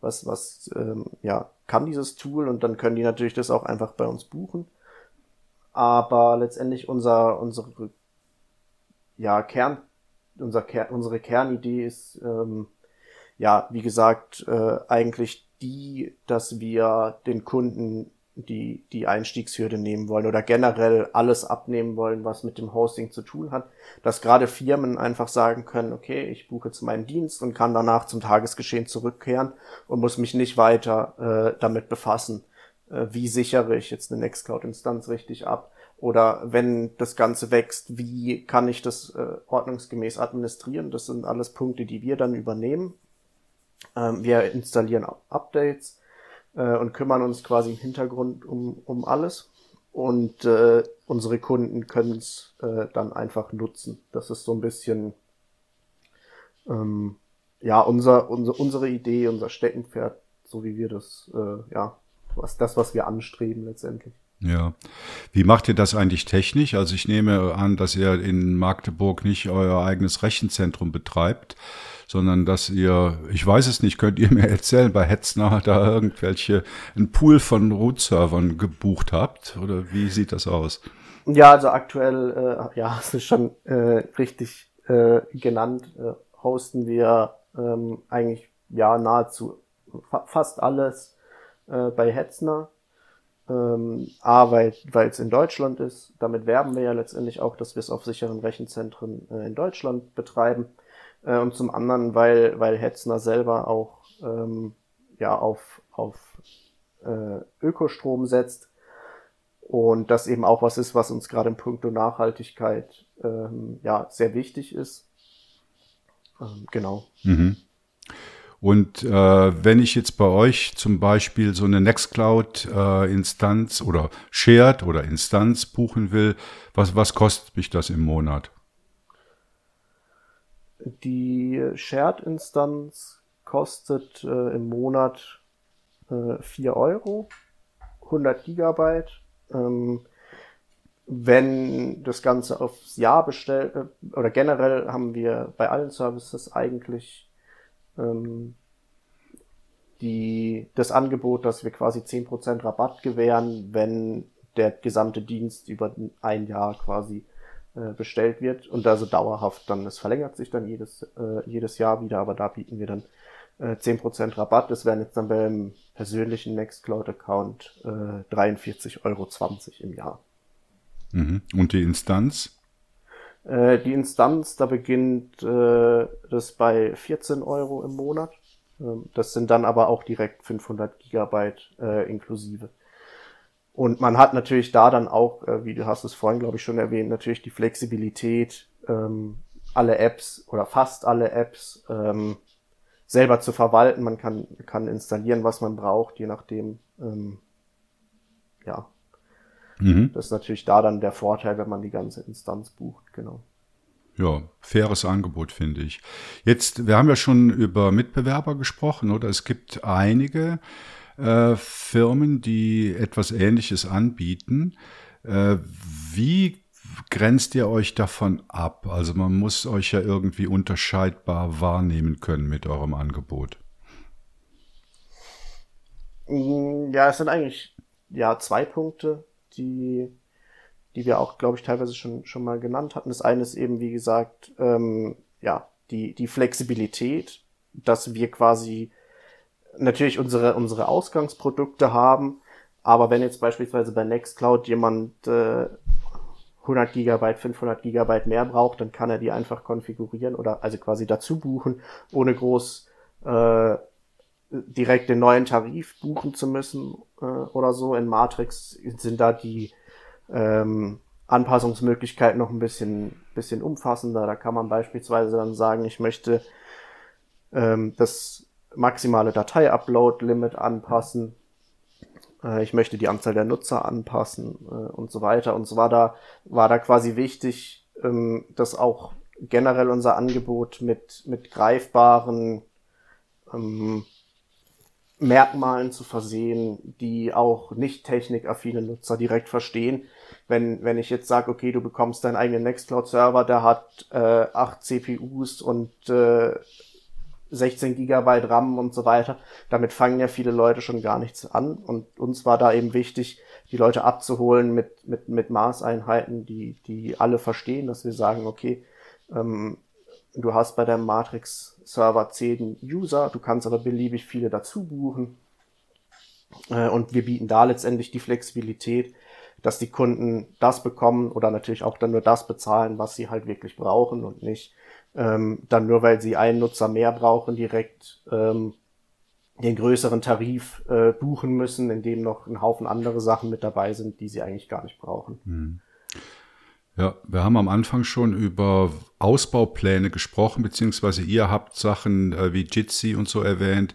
was, was, ähm, ja, kann dieses Tool? Und dann können die natürlich das auch einfach bei uns buchen. Aber letztendlich unser, unsere, ja, Kern, unser, unsere Kernidee ist, ähm, ja, wie gesagt, äh, eigentlich die, dass wir den Kunden die, die Einstiegshürde nehmen wollen oder generell alles abnehmen wollen, was mit dem Hosting zu tun hat, dass gerade Firmen einfach sagen können, okay, ich buche jetzt meinen Dienst und kann danach zum Tagesgeschehen zurückkehren und muss mich nicht weiter äh, damit befassen, äh, wie sichere ich jetzt eine Nextcloud-Instanz richtig ab oder wenn das Ganze wächst, wie kann ich das äh, ordnungsgemäß administrieren. Das sind alles Punkte, die wir dann übernehmen ähm, wir installieren Updates äh, und kümmern uns quasi im Hintergrund um, um alles. Und äh, unsere Kunden können es äh, dann einfach nutzen. Das ist so ein bisschen ähm, ja unser, unser, unsere Idee, unser Steckenpferd, so wie wir das, äh, ja, was das, was wir anstreben letztendlich. Ja. Wie macht ihr das eigentlich technisch? Also ich nehme an, dass ihr in Magdeburg nicht euer eigenes Rechenzentrum betreibt, sondern dass ihr, ich weiß es nicht, könnt ihr mir erzählen, bei Hetzner da irgendwelche, ein Pool von Root-Servern gebucht habt? Oder wie sieht das aus? Ja, also aktuell, äh, ja, es ist schon äh, richtig äh, genannt, äh, hosten wir ähm, eigentlich ja nahezu fa fast alles äh, bei Hetzner. Ähm, A, weil es in Deutschland ist. Damit werben wir ja letztendlich auch, dass wir es auf sicheren Rechenzentren äh, in Deutschland betreiben. Äh, und zum anderen, weil, weil Hetzner selber auch ähm, ja, auf, auf äh, Ökostrom setzt. Und das eben auch was ist, was uns gerade im Punkto Nachhaltigkeit ähm, ja, sehr wichtig ist. Ähm, genau. Mhm. Und äh, wenn ich jetzt bei euch zum Beispiel so eine Nextcloud-Instanz äh, oder Shared oder Instanz buchen will, was, was kostet mich das im Monat? Die Shared-Instanz kostet äh, im Monat äh, 4 Euro, 100 Gigabyte. Ähm, wenn das Ganze aufs Jahr bestellt, äh, oder generell haben wir bei allen Services eigentlich ähm, die, das Angebot, dass wir quasi 10% Rabatt gewähren, wenn der gesamte Dienst über ein Jahr quasi äh, bestellt wird und also dauerhaft dann, es verlängert sich dann jedes, äh, jedes Jahr wieder, aber da bieten wir dann äh, 10% Rabatt. Das wären jetzt dann beim persönlichen Nextcloud-Account äh, 43,20 Euro im Jahr. Mhm. Und die Instanz? Äh, die Instanz, da beginnt äh, das bei 14 Euro im Monat. Ähm, das sind dann aber auch direkt 500 Gigabyte äh, inklusive. Und man hat natürlich da dann auch, äh, wie du hast es vorhin, glaube ich, schon erwähnt, natürlich die Flexibilität, ähm, alle Apps oder fast alle Apps ähm, selber zu verwalten. Man kann, kann installieren, was man braucht, je nachdem. Ähm, ja. Mhm. Das ist natürlich da dann der Vorteil, wenn man die ganze Instanz bucht, genau. Ja, faires Angebot, finde ich. Jetzt, wir haben ja schon über Mitbewerber gesprochen, oder? Es gibt einige äh, Firmen, die etwas Ähnliches anbieten. Äh, wie grenzt ihr euch davon ab? Also man muss euch ja irgendwie unterscheidbar wahrnehmen können mit eurem Angebot. Mm, ja, es sind eigentlich ja zwei Punkte, die, die wir auch, glaube ich, teilweise schon, schon mal genannt hatten. Das eine ist eben, wie gesagt, ähm, ja, die, die Flexibilität, dass wir quasi natürlich unsere, unsere Ausgangsprodukte haben, aber wenn jetzt beispielsweise bei Nextcloud jemand äh, 100 Gigabyte, 500 Gigabyte mehr braucht, dann kann er die einfach konfigurieren oder also quasi dazu buchen, ohne groß äh, direkt den neuen Tarif buchen zu müssen äh, oder so. In Matrix sind da die ähm, Anpassungsmöglichkeiten noch ein bisschen, bisschen umfassender. Da kann man beispielsweise dann sagen, ich möchte ähm, das maximale Datei-Upload-Limit anpassen äh, ich möchte die Anzahl der Nutzer anpassen äh, und so weiter. Und so war da, war da quasi wichtig, ähm, dass auch generell unser Angebot mit, mit greifbaren ähm, Merkmalen zu versehen, die auch nicht technikaffine Nutzer direkt verstehen. Wenn, wenn ich jetzt sage, okay, du bekommst deinen eigenen Nextcloud-Server, der hat äh, acht CPUs und äh, 16 Gigabyte RAM und so weiter. Damit fangen ja viele Leute schon gar nichts an. Und uns war da eben wichtig, die Leute abzuholen mit, mit, mit Maßeinheiten, die, die alle verstehen, dass wir sagen, okay, ähm, du hast bei deinem Matrix-Server 10 User, du kannst aber beliebig viele dazu buchen. Äh, und wir bieten da letztendlich die Flexibilität, dass die Kunden das bekommen oder natürlich auch dann nur das bezahlen, was sie halt wirklich brauchen und nicht ähm, dann nur weil sie einen Nutzer mehr brauchen, direkt ähm, den größeren Tarif äh, buchen müssen, in dem noch ein Haufen andere Sachen mit dabei sind, die sie eigentlich gar nicht brauchen. Hm. Ja, wir haben am Anfang schon über Ausbaupläne gesprochen, beziehungsweise ihr habt Sachen äh, wie Jitsi und so erwähnt.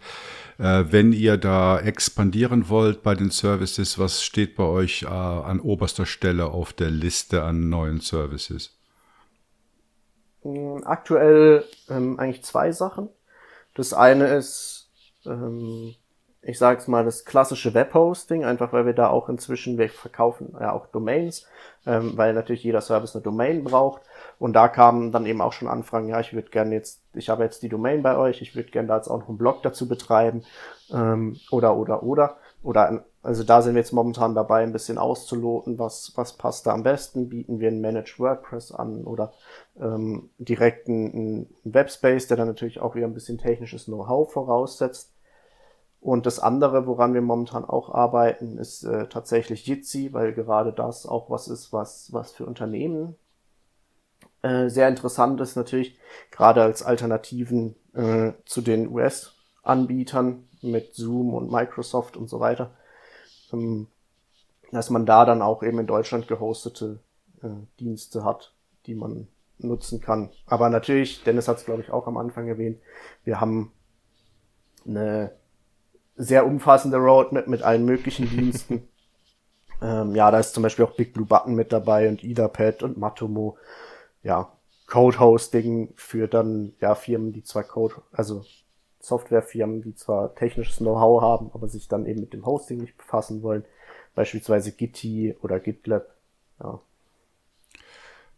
Äh, wenn ihr da expandieren wollt bei den Services, was steht bei euch äh, an oberster Stelle auf der Liste an neuen Services? Hm, aktuell ähm, eigentlich zwei Sachen. Das eine ist, ähm, ich sage es mal, das klassische Webhosting, einfach weil wir da auch inzwischen, wir verkaufen ja auch Domains, ähm, weil natürlich jeder Service eine Domain braucht. Und da kamen dann eben auch schon Anfragen, ja, ich würde gerne jetzt, ich habe jetzt die Domain bei euch, ich würde gerne da jetzt auch noch einen Blog dazu betreiben ähm, oder oder oder. Oder also da sind wir jetzt momentan dabei, ein bisschen auszuloten, was, was passt da am besten. Bieten wir ein Managed WordPress an oder ähm, direkt einen, Webspace, der dann natürlich auch wieder ein bisschen technisches Know-how voraussetzt. Und das andere, woran wir momentan auch arbeiten, ist äh, tatsächlich Jitsi, weil gerade das auch was ist, was, was für Unternehmen äh, sehr interessant ist, natürlich gerade als Alternativen äh, zu den US-Anbietern mit Zoom und Microsoft und so weiter, dass man da dann auch eben in Deutschland gehostete äh, Dienste hat, die man nutzen kann. Aber natürlich, Dennis hat es, glaube ich, auch am Anfang erwähnt, wir haben eine sehr umfassende Roadmap mit allen möglichen Diensten. ähm, ja, da ist zum Beispiel auch Big Blue Button mit dabei und Etherpad und Matomo. Ja, Code Hosting für dann ja Firmen, die zwar Code, also Softwarefirmen, die zwar technisches Know-how haben, aber sich dann eben mit dem Hosting nicht befassen wollen. Beispielsweise Gitti oder GitLab. Ja,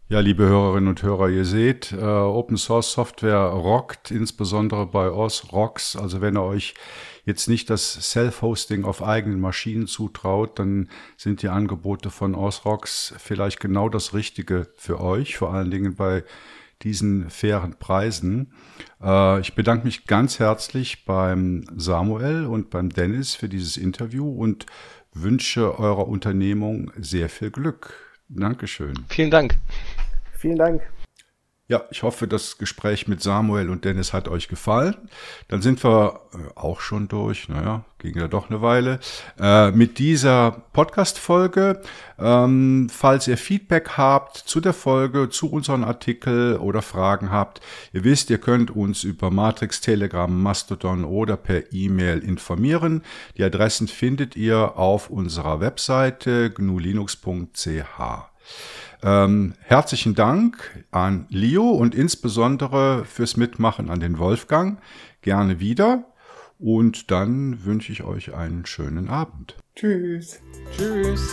ja, liebe Hörerinnen und Hörer, ihr seht, äh, Open Source Software rockt, insbesondere bei OS Rocks. Also wenn ihr euch jetzt nicht das Self-Hosting auf eigenen Maschinen zutraut, dann sind die Angebote von OS Rocks vielleicht genau das Richtige für euch, vor allen Dingen bei diesen fairen Preisen. Äh, ich bedanke mich ganz herzlich beim Samuel und beim Dennis für dieses Interview und wünsche eurer Unternehmung sehr viel Glück. Dankeschön. Vielen Dank. Vielen Dank. Ja, ich hoffe, das Gespräch mit Samuel und Dennis hat euch gefallen. Dann sind wir äh, auch schon durch, naja, ging ja doch eine Weile, äh, mit dieser Podcast-Folge. Ähm, falls ihr Feedback habt zu der Folge, zu unseren Artikel oder Fragen habt, ihr wisst, ihr könnt uns über Matrix, Telegram, Mastodon oder per E-Mail informieren. Die Adressen findet ihr auf unserer Webseite gnulinux.ch. Ähm, herzlichen Dank an Leo und insbesondere fürs Mitmachen an den Wolfgang. Gerne wieder. Und dann wünsche ich euch einen schönen Abend. Tschüss. Tschüss.